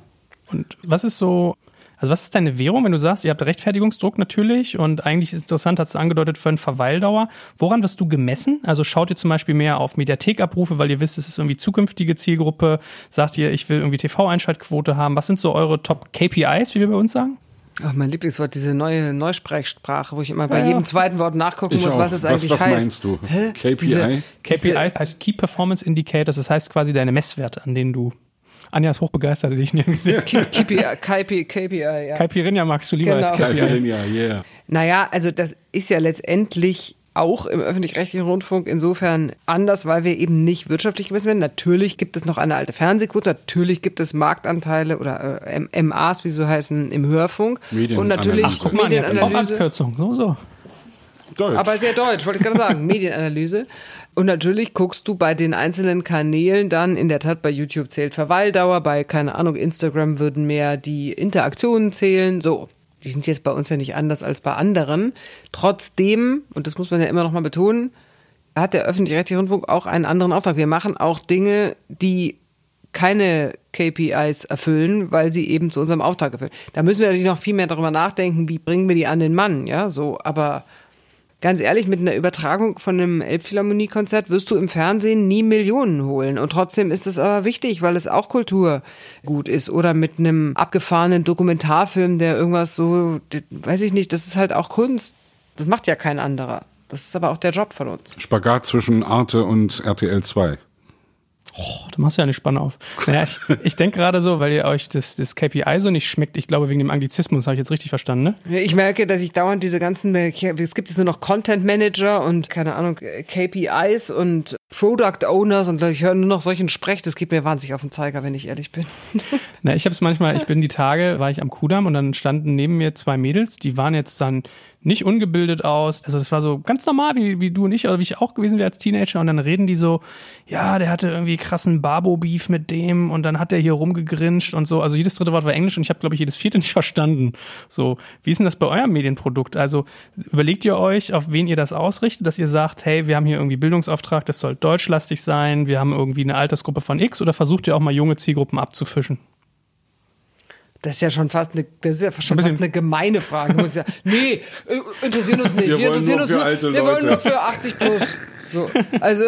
Und was ist so, also was ist deine Währung, wenn du sagst, ihr habt Rechtfertigungsdruck natürlich und eigentlich ist interessant, hast du angedeutet, für eine Verweildauer. Woran wirst du gemessen? Also schaut ihr zum Beispiel mehr auf Mediathekabrufe, weil ihr wisst, es ist irgendwie zukünftige Zielgruppe. Sagt ihr, ich will irgendwie TV-Einschaltquote haben. Was sind so eure Top-KPIs, wie wir bei uns sagen? Ach, mein Lieblingswort, diese neue Neusprechsprache, wo ich immer bei ja, jedem zweiten Wort nachgucken ich muss, auch. was es eigentlich was heißt. Was meinst du? Hä? KPI? Diese, KPI heißt Key Performance Indicators, das heißt quasi deine Messwerte, an denen du Anja ist hochbegeistert, die ich nie gesehen KPI, KPI, KPI, ja. Caipirinha magst du lieber genau. als KPI. Caipirinha, yeah. Naja, also das ist ja letztendlich auch im öffentlich-rechtlichen Rundfunk insofern anders, weil wir eben nicht wirtschaftlich gemessen werden. Natürlich gibt es noch eine alte Fernsehquote, natürlich gibt es Marktanteile oder äh, MAs, wie sie so heißen, im Hörfunk. Medien und natürlich Ach, guck mal, Medienanalyse. Abkürzung, so, so. Deutsch. Aber sehr deutsch, wollte ich gerade sagen. [laughs] Medienanalyse. Und natürlich guckst du bei den einzelnen Kanälen dann, in der Tat bei YouTube zählt Verweildauer, bei, keine Ahnung, Instagram würden mehr die Interaktionen zählen, so die sind jetzt bei uns ja nicht anders als bei anderen. Trotzdem, und das muss man ja immer noch mal betonen, hat der öffentlich-rechtliche Rundfunk auch einen anderen Auftrag. Wir machen auch Dinge, die keine KPIs erfüllen, weil sie eben zu unserem Auftrag erfüllen. Da müssen wir natürlich noch viel mehr darüber nachdenken, wie bringen wir die an den Mann, ja, so, aber ganz ehrlich, mit einer Übertragung von einem Elbphilharmonie-Konzert wirst du im Fernsehen nie Millionen holen. Und trotzdem ist es aber wichtig, weil es auch Kulturgut ist. Oder mit einem abgefahrenen Dokumentarfilm, der irgendwas so, weiß ich nicht, das ist halt auch Kunst. Das macht ja kein anderer. Das ist aber auch der Job von uns. Spagat zwischen Arte und RTL 2. Oh, du machst ja eine Spanne auf. Naja, ich, ich denke gerade so, weil ihr euch das, das KPI so nicht schmeckt, ich glaube wegen dem Anglizismus, habe ich jetzt richtig verstanden, ne? Ich merke, dass ich dauernd diese ganzen, es gibt jetzt nur noch Content Manager und keine Ahnung, KPIs und Product Owners und ich höre nur noch solchen Sprech, das geht mir wahnsinnig auf den Zeiger, wenn ich ehrlich bin. [laughs] Na, ich habe es manchmal, ich bin die Tage, war ich am Kudamm und dann standen neben mir zwei Mädels, die waren jetzt dann nicht ungebildet aus. Also das war so ganz normal, wie, wie du und ich, oder wie ich auch gewesen wäre als Teenager. Und dann reden die so, ja, der hatte irgendwie krassen Barbo-Beef mit dem und dann hat der hier rumgegrinscht und so. Also jedes dritte Wort war Englisch und ich habe, glaube ich, jedes vierte [laughs] nicht verstanden. So, wie ist denn das bei eurem Medienprodukt? Also überlegt ihr euch, auf wen ihr das ausrichtet, dass ihr sagt, hey, wir haben hier irgendwie Bildungsauftrag, das soll deutschlastig sein, wir haben irgendwie eine Altersgruppe von X oder versucht ihr auch mal junge Zielgruppen abzufischen? Das ist ja schon fast eine, das ist ja schon fast eine gemeine Frage. Muss ja, nee, äh, interessieren uns nicht. Wir, wir wollen interessieren nur uns für nur, alte wir wollen Leute. nur für 80 plus. So, also,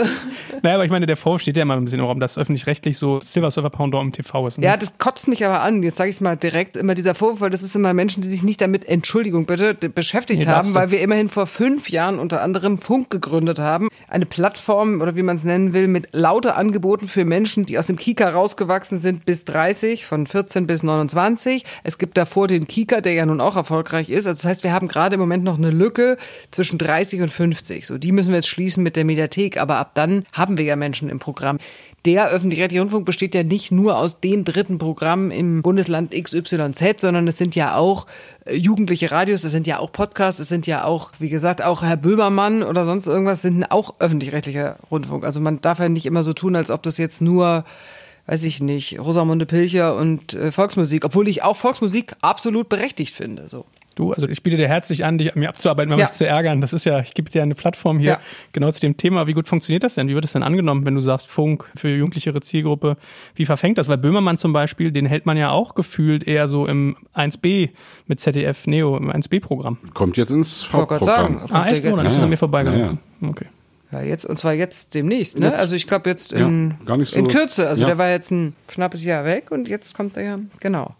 Naja, aber ich meine, der Vorwurf steht ja immer ein bisschen im Raum, dass öffentlich-rechtlich so Silver Surfer Pendant im TV ist. Ne? ja, das kotzt mich aber an. Jetzt sage ich es mal direkt, immer dieser Vorwurf, weil das ist immer Menschen, die sich nicht damit, Entschuldigung bitte, beschäftigt Nee, haben, weil wir immerhin vor fünf Jahren unter anderem Funk gegründet haben. Eine Plattform oder wie man es nennen will, mit lauter Angeboten für Menschen, die aus dem Kika rausgewachsen sind bis 30, von 14 bis 29. Es gibt davor den Kika, der ja nun auch erfolgreich ist. Also das heißt, wir haben gerade im Moment noch eine Lücke zwischen 30 und 50. So, die müssen wir jetzt schließen mit der Mediathek, aber ab dann haben wir ja Menschen im Programm. Der öffentlich-rechtliche Rundfunk besteht ja nicht nur aus dem dritten Programm im Bundesland XYZ, sondern es sind ja auch äh, jugendliche Radios, es sind ja auch Podcasts, es sind ja auch, wie gesagt, auch Herr Böhmermann oder sonst irgendwas sind auch öffentlich-rechtlicher Rundfunk. Also man darf ja nicht immer so tun, als ob das jetzt nur weiß ich nicht, Rosamunde Pilcher und äh, Volksmusik, obwohl ich auch Volksmusik absolut berechtigt finde. So. Du, also ich biete dir herzlich an, dich an mir abzuarbeiten, mal Ja. mich zu ärgern. Das ist ja, ich gebe dir eine Plattform hier Ja. genau zu dem Thema. Wie gut funktioniert das denn? Wie wird es denn angenommen, wenn du sagst Funk für jugendlichere Zielgruppe? Wie verfängt das? Weil Böhmermann zum Beispiel, den hält man ja auch gefühlt eher so im 1B mit ZDF Neo, im 1B-Programm. Kommt jetzt ins. Hauptprogramm. Ah, echt? Oh, dann jetzt- ist es Ja, an mir vorbeigelaufen. ja, Okay. Ja, jetzt, und zwar jetzt demnächst, ne? Jetzt. also ich glaube jetzt Ja, in, nicht so- in Kürze. Also Ja. der war jetzt ein knappes Jahr weg und jetzt kommt er ja, genau.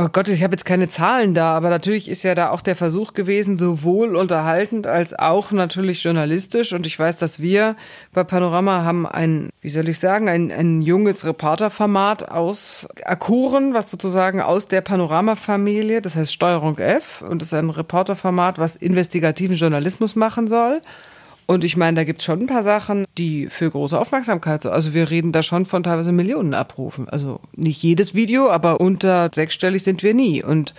Oh Gott, ich habe jetzt keine Zahlen da, aber natürlich ist ja da auch der Versuch gewesen, sowohl unterhaltend als auch natürlich journalistisch. Und ich weiß, dass wir bei Panorama haben ein, wie soll ich sagen, ein, ein junges Reporterformat aus Akuren, was sozusagen aus der Panorama-Familie, das heißt Steuerung F, und das ist ein Reporterformat, was investigativen Journalismus machen soll. Und ich meine, da gibt's schon ein paar Sachen, die für große Aufmerksamkeit sind. Also wir reden da schon von teilweise Millionen Abrufen. Also nicht jedes Video, aber unter sechsstellig sind wir nie. Und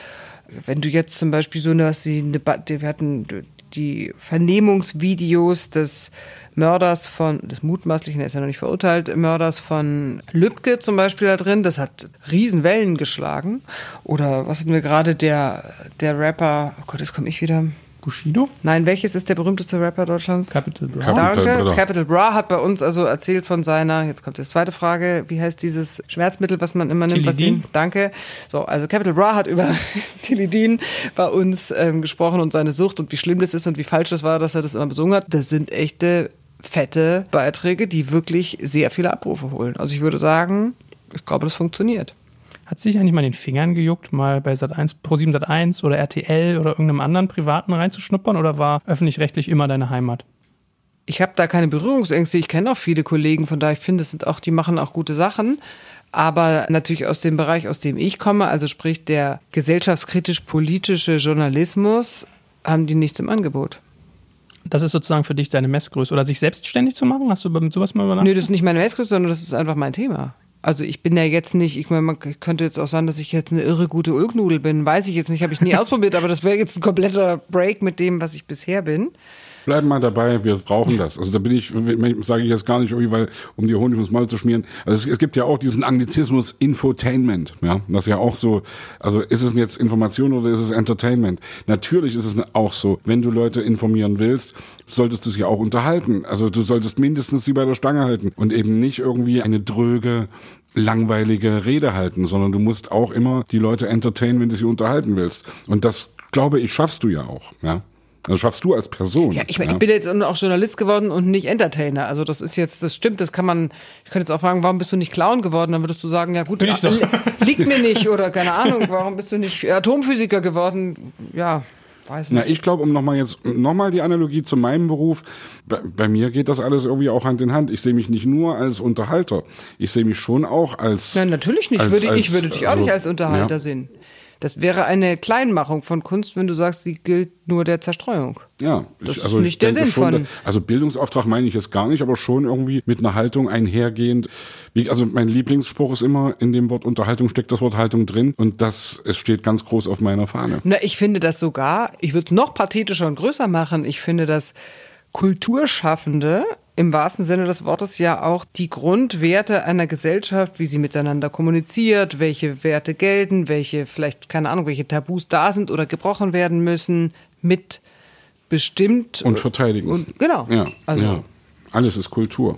wenn du jetzt zum Beispiel so eine, was die, eine wir hatten die Vernehmungsvideos des Mörders von, des mutmaßlichen, er ist ja noch nicht verurteilt, Mörders von Lübcke zum Beispiel da drin, das hat Riesenwellen geschlagen. Oder was hatten wir gerade, der, der Rapper, oh Gott, jetzt komme ich wieder, Bushido? Nein, welches ist der berühmteste Rapper Deutschlands? Capital Bra. Capital Danke. Bra. Capital Bra hat bei uns also erzählt von seiner, jetzt kommt die zweite Frage, wie heißt dieses Schmerzmittel, was man immer nimmt? Was Tilidin. danke. So, also Capital Bra hat über [laughs] Tilidin bei uns ähm, gesprochen und seine Sucht und wie schlimm das ist und wie falsch das war, dass er das immer besungen hat. Das sind echte fette Beiträge, die wirklich sehr viele Abrufe holen. Also ich würde sagen, ich glaube, das funktioniert. Hat sich eigentlich mal in den Fingern gejuckt, mal bei Sat1, Pro7 Sat1 oder RTL oder irgendeinem anderen privaten reinzuschnuppern oder war öffentlich-rechtlich immer deine Heimat? Ich habe da keine Berührungsängste. Ich kenne auch viele Kollegen, von daher ich finde, es sind auch, die machen auch gute Sachen. Aber natürlich aus dem Bereich, aus dem ich komme, also sprich der gesellschaftskritisch-politische Journalismus, haben die nichts im Angebot. Das ist sozusagen für dich deine Messgröße. Oder sich selbstständig zu machen? Hast du mit sowas mal überlegt? Nö, das ist nicht meine Messgröße, sondern das ist einfach mein Thema. Also ich bin ja jetzt nicht, ich meine, man könnte jetzt auch sagen, dass ich jetzt eine irre gute Ulknudel bin. Weiß ich jetzt nicht, habe ich nie [laughs] ausprobiert, aber das wäre jetzt ein kompletter Break mit dem, was ich bisher bin. Bleiben mal dabei, wir brauchen das. Also da bin ich, sage ich jetzt gar nicht irgendwie, weil, um die Honig ums Maul zu schmieren. Also es, es gibt ja auch diesen Anglizismus Infotainment, ja, das ja auch so, also ist es jetzt Information oder ist es Entertainment? Natürlich ist es auch so, wenn du Leute informieren willst, solltest du sie auch unterhalten. Also du solltest mindestens sie bei der Stange halten und eben nicht irgendwie eine dröge, langweilige Rede halten, sondern du musst auch immer die Leute entertainen, wenn du sie unterhalten willst. Und das, glaube ich, schaffst du ja auch, ja. Also schaffst du als Person. Ja, ich, mein, ja. ich bin jetzt auch Journalist geworden und nicht Entertainer. Also das ist jetzt, das stimmt, das kann man, ich könnte jetzt auch fragen, warum bist du nicht Clown geworden? Dann würdest du sagen, ja gut, ich doch. liegt mir nicht [laughs] oder keine Ahnung, warum bist du nicht Atomphysiker geworden? Ja, weiß nicht. Na, ich glaube, um nochmal jetzt, nochmal die Analogie zu meinem Beruf, bei, bei, mir geht das alles irgendwie auch Hand in Hand. Ich sehe mich nicht nur als Unterhalter, ich sehe mich schon auch als. Nein, natürlich nicht. Als, würde, als, ich würde dich auch also, nicht als Unterhalter ja. sehen. Das wäre eine Kleinmachung von Kunst, wenn du sagst, sie gilt nur der Zerstreuung. Ja, Das ich, ist also nicht ich der Sinn schon, von- Also Bildungsauftrag meine ich jetzt gar nicht, aber schon irgendwie mit einer Haltung einhergehend. Also mein Lieblingsspruch ist immer, in dem Wort Unterhaltung steckt das Wort Haltung drin und das es steht ganz groß auf meiner Fahne. Na, ich finde das sogar, ich würde es noch pathetischer und größer machen. Ich finde, dass Kulturschaffende im wahrsten Sinne des Wortes ja auch die Grundwerte einer Gesellschaft, wie sie miteinander kommuniziert, welche Werte gelten, welche vielleicht, keine Ahnung, welche Tabus da sind oder gebrochen werden müssen, mit bestimmt. Und verteidigen. Und, genau. Ja, Also, ja. Alles ist Kultur.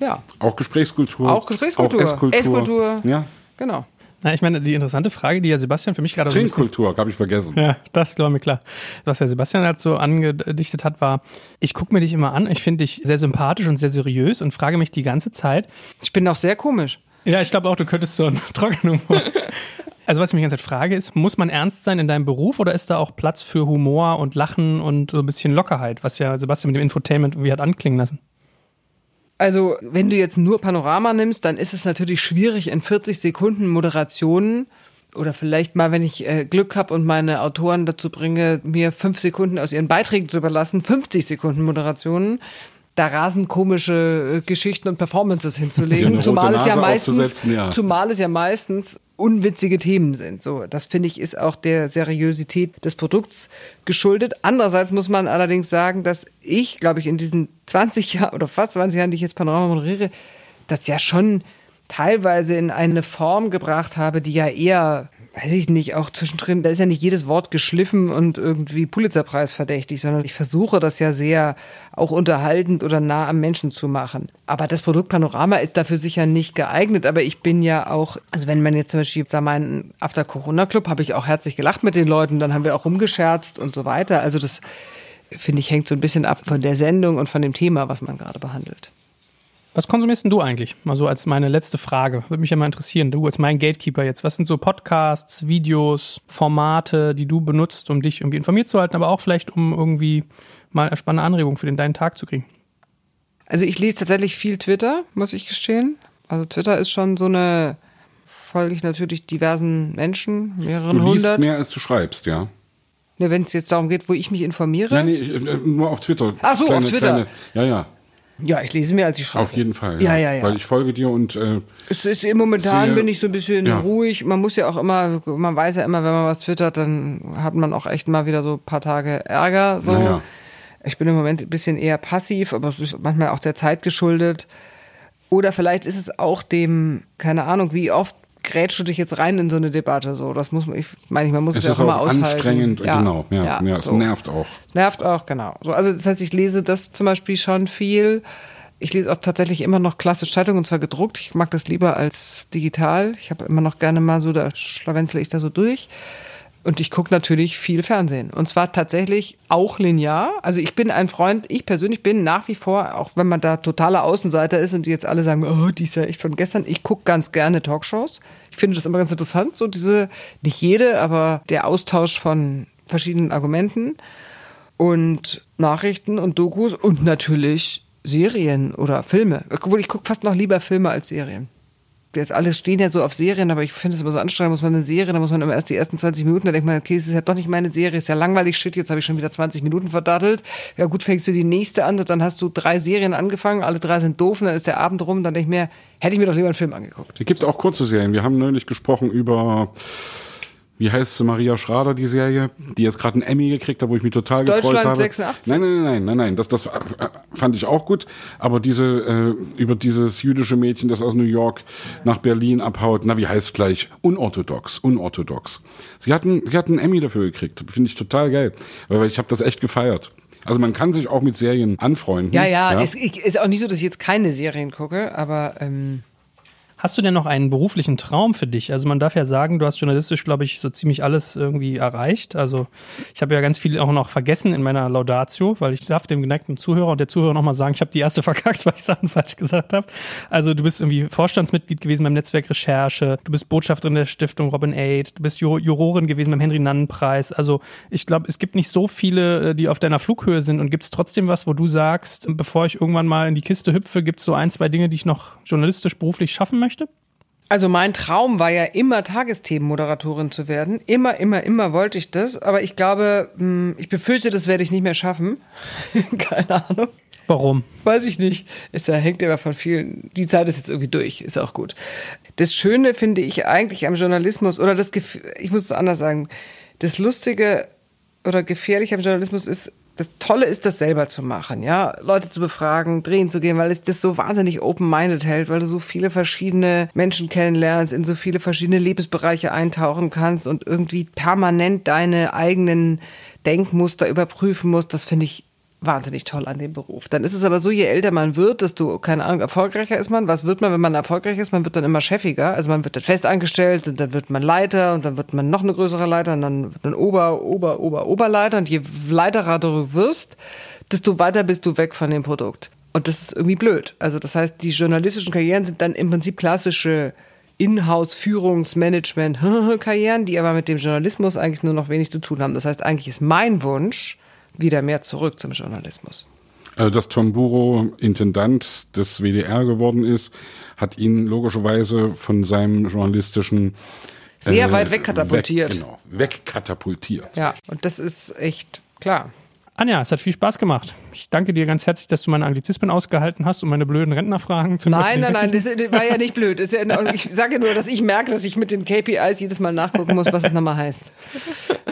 ja. Auch Gesprächskultur. Auch Gesprächskultur. Auch Esskultur. Esskultur. Ja. Genau. Na, ich meine, die interessante Frage, die ja Sebastian für mich gerade so Trinkkultur, habe ich vergessen. Ja, das glaube mir klar. Was der Sebastian halt so angedichtet hat, war, ich gucke mir dich immer an, ich finde dich sehr sympathisch und sehr seriös und frage mich die ganze Zeit, Ich bin auch sehr komisch. ja, ich glaube auch, du könntest so einen [laughs] trockenen Humor. Also was ich mich die ganze Zeit frage ist, muss man ernst sein in deinem Beruf oder ist da auch Platz für Humor und Lachen und so ein bisschen Lockerheit, was ja Sebastian mit dem Infotainment irgendwie hat anklingen lassen? Also, wenn du jetzt nur Panorama nimmst, dann ist es natürlich schwierig in 40 Sekunden Moderationen oder vielleicht mal, wenn ich äh, Glück habe und meine Autoren dazu bringe, mir fünf Sekunden aus ihren Beiträgen zu überlassen, 50 Sekunden Moderationen, da rasend komische äh, Geschichten und Performances [laughs] Ja, hinzulegen, rote zumal es ja meistens, ja. zumal es ja meistens unwitzige Themen sind. So, das finde ich ist auch der Seriosität des Produkts geschuldet. Andererseits muss man allerdings sagen, dass ich, glaube ich, in diesen 20 [laughs] Jahren oder fast 20 Jahren, die ich jetzt Panorama moderiere, das ja schon teilweise in eine Form gebracht habe, die ja eher, weiß ich nicht, auch zwischendrin, da ist ja nicht jedes Wort geschliffen und irgendwie Pulitzerpreis verdächtig, sondern ich versuche das ja sehr auch unterhaltend oder nah am Menschen zu machen. Aber das Produkt Panorama ist dafür sicher nicht geeignet, aber ich bin ja auch, also wenn man jetzt zum Beispiel sag mal, einen After Corona Club, habe ich auch herzlich gelacht mit den Leuten, dann haben wir auch rumgescherzt und so weiter. Also das finde ich hängt so ein bisschen ab von der Sendung und von dem Thema, was man gerade behandelt. Was konsumierst denn du eigentlich? Mal so als meine letzte Frage. Würde mich ja mal interessieren. Du als mein Gatekeeper jetzt. Was sind so Podcasts, Videos, Formate, die du benutzt, um dich irgendwie informiert zu halten, aber auch vielleicht, um irgendwie mal eine spannende Anregung für den deinen Tag zu kriegen? Also ich lese tatsächlich viel Twitter, muss ich gestehen. Also Twitter ist schon so eine, folge ich natürlich diversen Menschen, mehreren Du liest hundert. mehr, als du schreibst, ja. Ne, Wenn es jetzt darum geht, wo ich mich informiere. Ja, nee, äh, nur auf Twitter. Ach so, auf Twitter. ja, ja, Ja, ich lese mehr, als ich schreibe. auf jeden Fall. Ja, ja, ja. Weil ich folge dir und äh, Es ist momentan Sehr- bin ich so ein bisschen ja. ruhig. Man muss ja auch immer, man weiß ja immer, wenn man was twittert, dann hat man auch echt mal wieder so ein paar Tage Ärger. So. Ja. Ich bin im Moment ein bisschen eher passiv, aber es ist manchmal auch der Zeit geschuldet. Oder vielleicht ist es auch dem, keine Ahnung, wie oft grätschst du dich jetzt rein in so eine Debatte. So, das muss man, ich meine, man muss es, es ja auch immer aushalten. anstrengend. Ja, Genau, ja, ja, es so. nervt auch. Nervt auch, genau. So, also das heißt, ich lese das zum Beispiel schon viel. Ich lese auch tatsächlich immer noch klassisch Zeitung und zwar gedruckt. Ich mag das lieber als digital. Ich habe immer noch gerne mal so, da schlawenzle ich da so durch. Und ich gucke natürlich viel Fernsehen. Und zwar tatsächlich auch linear. Also ich bin ein Freund, ich persönlich bin nach wie vor, auch wenn man da totaler Außenseiter ist und die jetzt alle sagen, oh, die ist ja echt von gestern, ich gucke ganz gerne Talkshows. Ich finde das immer ganz interessant, so diese, nicht jede, aber der Austausch von verschiedenen Argumenten und Nachrichten und Dokus und natürlich Serien oder Filme. Obwohl ich gucke fast noch lieber Filme als Serien. Jetzt alles stehen ja so auf Serien, aber ich finde es immer so anstrengend, muss man eine Serie, da muss man immer erst die ersten 20 Minuten, da denkt man, okay, es ist ja doch nicht meine Serie, ist ja langweilig, shit, jetzt habe ich schon wieder 20 Minuten verdattelt. Ja gut, fängst du die nächste an dann hast du drei Serien angefangen, alle drei sind doof und dann ist der Abend rum, dann denke ich mir, hätte ich mir doch lieber einen Film angeguckt. Es gibt auch kurze Serien. Wir haben neulich gesprochen über wie heißt sie, Maria Schrader, die Serie, die jetzt gerade einen Emmy gekriegt hat, wo ich mich total gefreut habe. 86? Nein, nein, nein, nein, nein, das, das äh, fand ich auch gut. Aber diese, äh, über dieses jüdische Mädchen, das aus New York nach Berlin abhaut, na, wie heißt gleich? Unorthodox, unorthodox. Sie hatten, sie hatten einen Emmy dafür gekriegt. Finde ich total geil. Weil ich habe das echt gefeiert. Also man kann sich auch mit Serien anfreunden. Ja, ja, ja. Es ist auch nicht so, dass ich jetzt keine Serien gucke, aber ähm, Hast du denn noch einen beruflichen Traum für dich? Also man darf ja sagen, du hast journalistisch, glaube ich, so ziemlich alles irgendwie erreicht. Also ich habe ja ganz viel auch noch vergessen in meiner Laudatio, weil ich darf dem geneigten Zuhörer und der Zuhörer nochmal sagen, ich habe die erste [laughs] verkackt, weil ich Sachen falsch gesagt habe. Also du bist irgendwie Vorstandsmitglied gewesen beim Netzwerk Recherche, du bist Botschafterin der Stiftung Robin Aid, du bist Jurorin gewesen beim Henry-Nannen-Preis. Also ich glaube, es gibt nicht so viele, äh, die auf deiner Flughöhe sind und gibt es trotzdem was, wo du sagst, bevor ich irgendwann mal in die Kiste hüpfe, gibt es so ein, zwei Dinge, die ich noch journalistisch beruflich schaffen möchte? Möchte? Also mein Traum war ja immer Tagesthemenmoderatorin zu werden. Immer, immer, immer wollte ich das. Aber ich glaube, hm, ich befürchte, das werde ich nicht mehr schaffen. [laughs] Keine Ahnung. Warum? Weiß ich nicht. Es hängt immer von vielen. Die Zeit ist jetzt irgendwie durch. Ist auch gut. Das Schöne finde ich eigentlich am Journalismus oder das, ich muss es anders sagen. Das Lustige oder Gefährliche am Journalismus ist, das Tolle ist, das selber zu machen, ja, Leute zu befragen, drehen zu gehen, weil es das so wahnsinnig open-minded hält, weil du so viele verschiedene Menschen kennenlernst, in so viele verschiedene Lebensbereiche eintauchen kannst und irgendwie permanent deine eigenen Denkmuster überprüfen musst. Das finde ich wahnsinnig toll an dem Beruf. Dann ist es aber so, je älter man wird, desto, keine Ahnung, erfolgreicher ist man. Was wird man, wenn man erfolgreich ist? Man wird dann immer chefiger. Also man wird dann fest angestellt und dann wird man Leiter und dann wird man noch eine größere Leiter und dann wird man Ober, Ober, Ober, Oberleiter. Und je leiterer du wirst, desto weiter bist du weg von dem Produkt. Und das ist irgendwie blöd. Also das heißt, die journalistischen Karrieren sind dann im Prinzip klassische Inhouse-Führungsmanagement-Karrieren, [laughs] die aber mit dem Journalismus eigentlich nur noch wenig zu tun haben. Das heißt, eigentlich ist mein Wunsch, wieder mehr zurück zum Journalismus. Also, dass Tom Buro Intendant des WDR geworden ist, hat ihn logischerweise von seinem journalistischen sehr äh, weit wegkatapultiert. Weg, genau, wegkatapultiert. Ja, und das ist echt klar. Anja, es hat viel Spaß gemacht. Ich danke dir ganz herzlich, dass du meine Anglizismen ausgehalten hast und meine blöden Rentnerfragen zu Nein, nein, nein, das war ja nicht blöd. Ja, ich sage nur, dass ich merke, dass ich mit den KPIs jedes Mal nachgucken muss, was es nochmal heißt.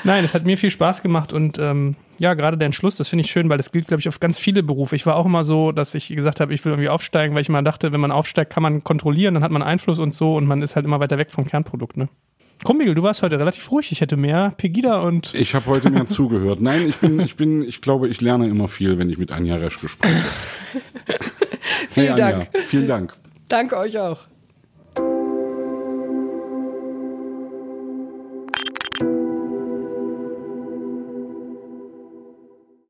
Nein, es hat mir viel Spaß gemacht und ähm, ja, gerade der Entschluss, das finde ich schön, weil das gilt, glaube ich, auf ganz viele Berufe. Ich war auch immer so, dass ich gesagt habe, ich will irgendwie aufsteigen, weil ich immer dachte, wenn man aufsteigt, kann man kontrollieren, dann hat man Einfluss und so und man ist halt immer weiter weg vom Kernprodukt, ne? Krummigel, du warst heute relativ ruhig. Ich hätte mehr Pegida und. Ich habe heute mehr [laughs] zugehört. Nein, ich bin, ich bin, ich glaube, ich lerne immer viel, wenn ich mit Anja Resch gesprochen habe. [laughs] Vielen hey, Dank. Anja, vielen Dank. Danke euch auch.